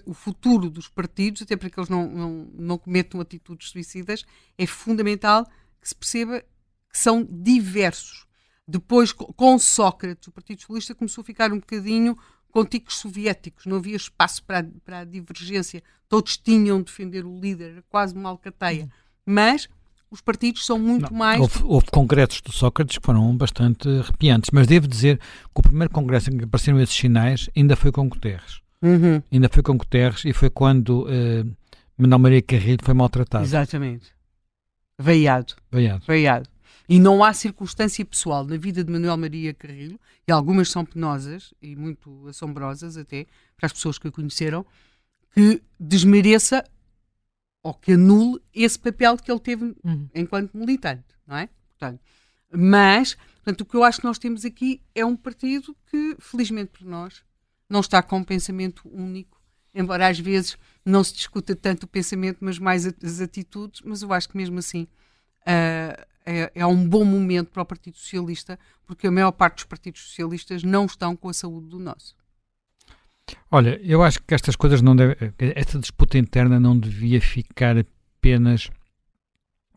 D: o futuro dos partidos, até para que eles não, não, não cometam atitudes suicidas, é fundamental que se perceba que são diversos. Depois, com Sócrates, o Partido Socialista começou a ficar um bocadinho com ticos soviéticos, não havia espaço para a, para a divergência, todos tinham de defender o líder, era quase uma alcateia. Mas os partidos são muito não, mais.
C: Houve, houve, congressos do Sócrates que foram bastante arrepiantes, mas devo dizer que o primeiro congresso em que apareceram esses sinais ainda foi com Guterres.
D: Uhum.
C: Ainda foi com Guterres e foi quando uh, Manuel Maria Carrilho foi maltratado.
D: Exatamente. Veiado.
C: Veiado.
D: Veiado. E não há circunstância pessoal na vida de Manuel Maria Carrilho, e algumas são penosas e muito assombrosas até para as pessoas que a conheceram, que desmereça ou que anule esse papel que ele teve uhum. enquanto militante, não é? Portanto, mas, portanto, o que eu acho que nós temos aqui é um partido que, felizmente para nós, não está com um pensamento único, embora às vezes não se discuta tanto o pensamento, mas mais as atitudes, mas eu acho que mesmo assim uh, é, é um bom momento para o Partido Socialista, porque a maior parte dos partidos socialistas não estão com a saúde do nosso.
C: Olha, eu acho que estas coisas não devem. Esta disputa interna não devia ficar apenas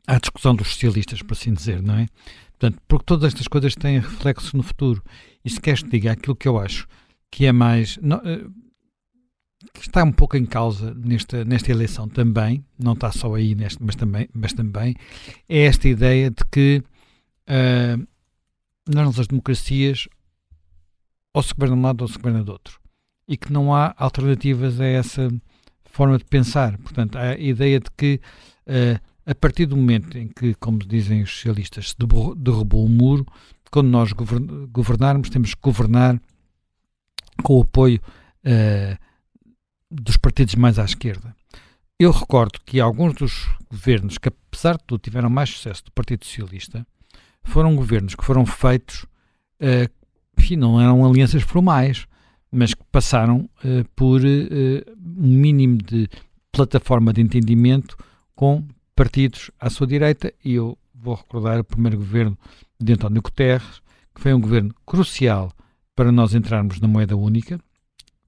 C: à discussão dos socialistas, por assim dizer, não é? Portanto, porque todas estas coisas têm reflexo no futuro. E se queres que diga aquilo que eu acho que é mais. Não, eh, que está um pouco em causa nesta, nesta eleição também, não está só aí, neste, mas, também, mas também, é esta ideia de que uh, nas nossas democracias ou se governa de um lado ou se governa de outro e que não há alternativas a essa forma de pensar. Portanto, há a ideia de que uh, a partir do momento em que, como dizem os socialistas, se derrubou o muro, quando nós governarmos, temos que governar com o apoio uh, dos partidos mais à esquerda. Eu recordo que alguns dos governos que, apesar de tudo, tiveram mais sucesso do Partido Socialista, foram governos que foram feitos, uh, enfim, não eram alianças formais, mas que passaram uh, por uh, um mínimo de plataforma de entendimento com partidos à sua direita, e eu vou recordar o primeiro governo de António Guterres, que foi um governo crucial para nós entrarmos na moeda única,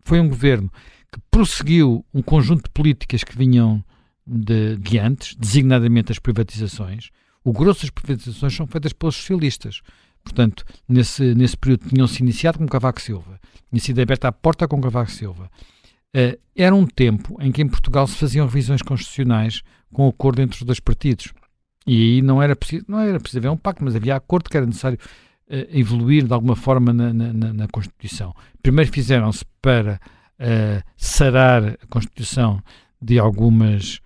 C: foi um governo que prosseguiu um conjunto de políticas que vinham de, de antes, designadamente as privatizações. O grosso das privatizações são feitas pelos socialistas. Portanto, nesse, nesse período tinham-se iniciado com Cavaco Silva, tinha sido aberta a porta com Cavaco Silva. Uh, era um tempo em que em Portugal se faziam revisões constitucionais com acordo entre os dois partidos. E aí não era preciso, não era preciso haver um pacto, mas havia acordo que era necessário uh, evoluir de alguma forma na, na, na Constituição. Primeiro fizeram-se para uh, sarar a Constituição de algumas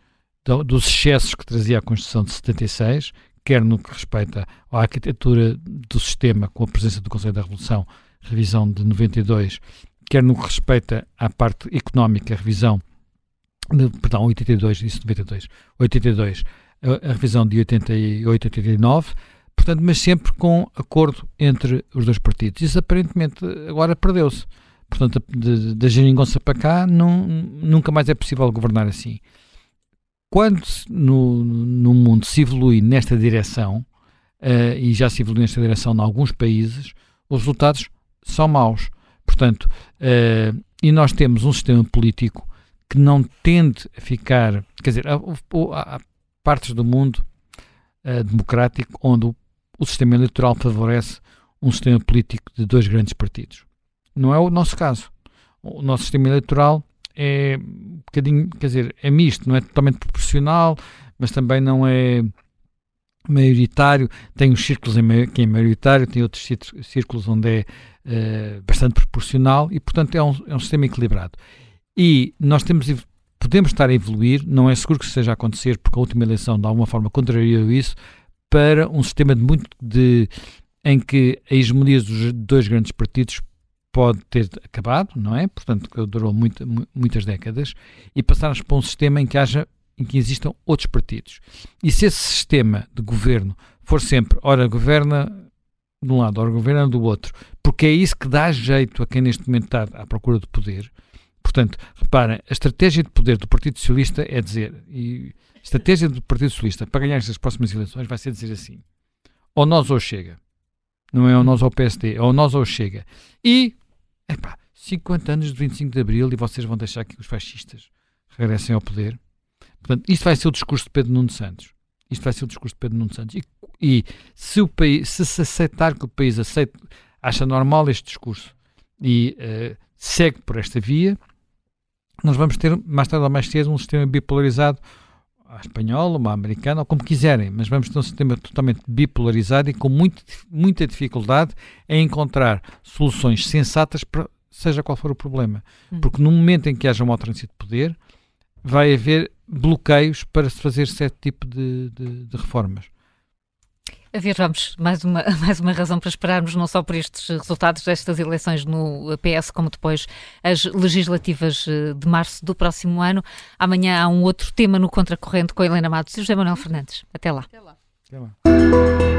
C: dos excessos que trazia a Constituição de 76, quer no que respeita à arquitetura do sistema, com a presença do Conselho da Revolução, revisão de 92, quer no que respeita à parte económica, revisão de, perdão, 82, isso 92, 82, a, a revisão de 88, 89, portanto, mas sempre com acordo entre os dois partidos. Isso aparentemente agora perdeu-se. Portanto, da geringonça para cá, não, nunca mais é possível governar assim quando no, no mundo se evolui nesta direção, uh, e já se evolui nesta direção em alguns países, os resultados são maus. Portanto, uh, e nós temos um sistema político que não tende a ficar. Quer dizer, há, há partes do mundo uh, democrático onde o, o sistema eleitoral favorece um sistema político de dois grandes partidos. Não é o nosso caso. O nosso sistema eleitoral é um bocadinho, quer dizer, é misto, não é totalmente proporcional, mas também não é maioritário, tem os círculos em que é maioritário, tem outros círculos onde é uh, bastante proporcional e, portanto, é um, é um sistema equilibrado. E nós temos, podemos estar a evoluir, não é seguro que seja a acontecer, porque a última eleição de alguma forma contrariou isso, para um sistema de muito de em que a hegemonia dos dois grandes partidos pode ter acabado, não é? Portanto, durou muito, muitas décadas, e passarmos para um sistema em que haja em que existam outros partidos. E se esse sistema de governo for sempre, ora, governa de um lado, ora, governa do outro, porque é isso que dá jeito a quem neste momento está à procura de poder. Portanto, reparem, a estratégia de poder do Partido Socialista é dizer, e a estratégia do Partido Socialista para ganhar estas próximas eleições vai ser dizer assim, ou nós ou chega. Não é ou nós ou PSD, é ou nós ou chega. E Epá, 50 anos de 25 de Abril e vocês vão deixar que os fascistas regressem ao poder. Portanto, isto vai ser o discurso de Pedro Nuno Santos. Isto vai ser o discurso de Pedro Nuno Santos. E, e se, o país, se se aceitar que o país aceite, acha normal este discurso e uh, segue por esta via, nós vamos ter, mais tarde ou mais cedo, um sistema bipolarizado à espanhola, uma americana, ou como quiserem, mas vamos ter um sistema totalmente bipolarizado e com muito, muita dificuldade em encontrar soluções sensatas para seja qual for o problema. Hum. Porque no momento em que haja uma alternância de poder, vai haver bloqueios para se fazer certo tipo de, de, de reformas.
B: A ver, vamos, mais uma, mais uma razão para esperarmos não só por estes resultados destas eleições no PS, como depois as legislativas eh, de março do próximo ano. Amanhã há um outro tema no Contracorrente com a Helena Matos e José Manuel Fernandes. Até lá. Até lá. Até lá.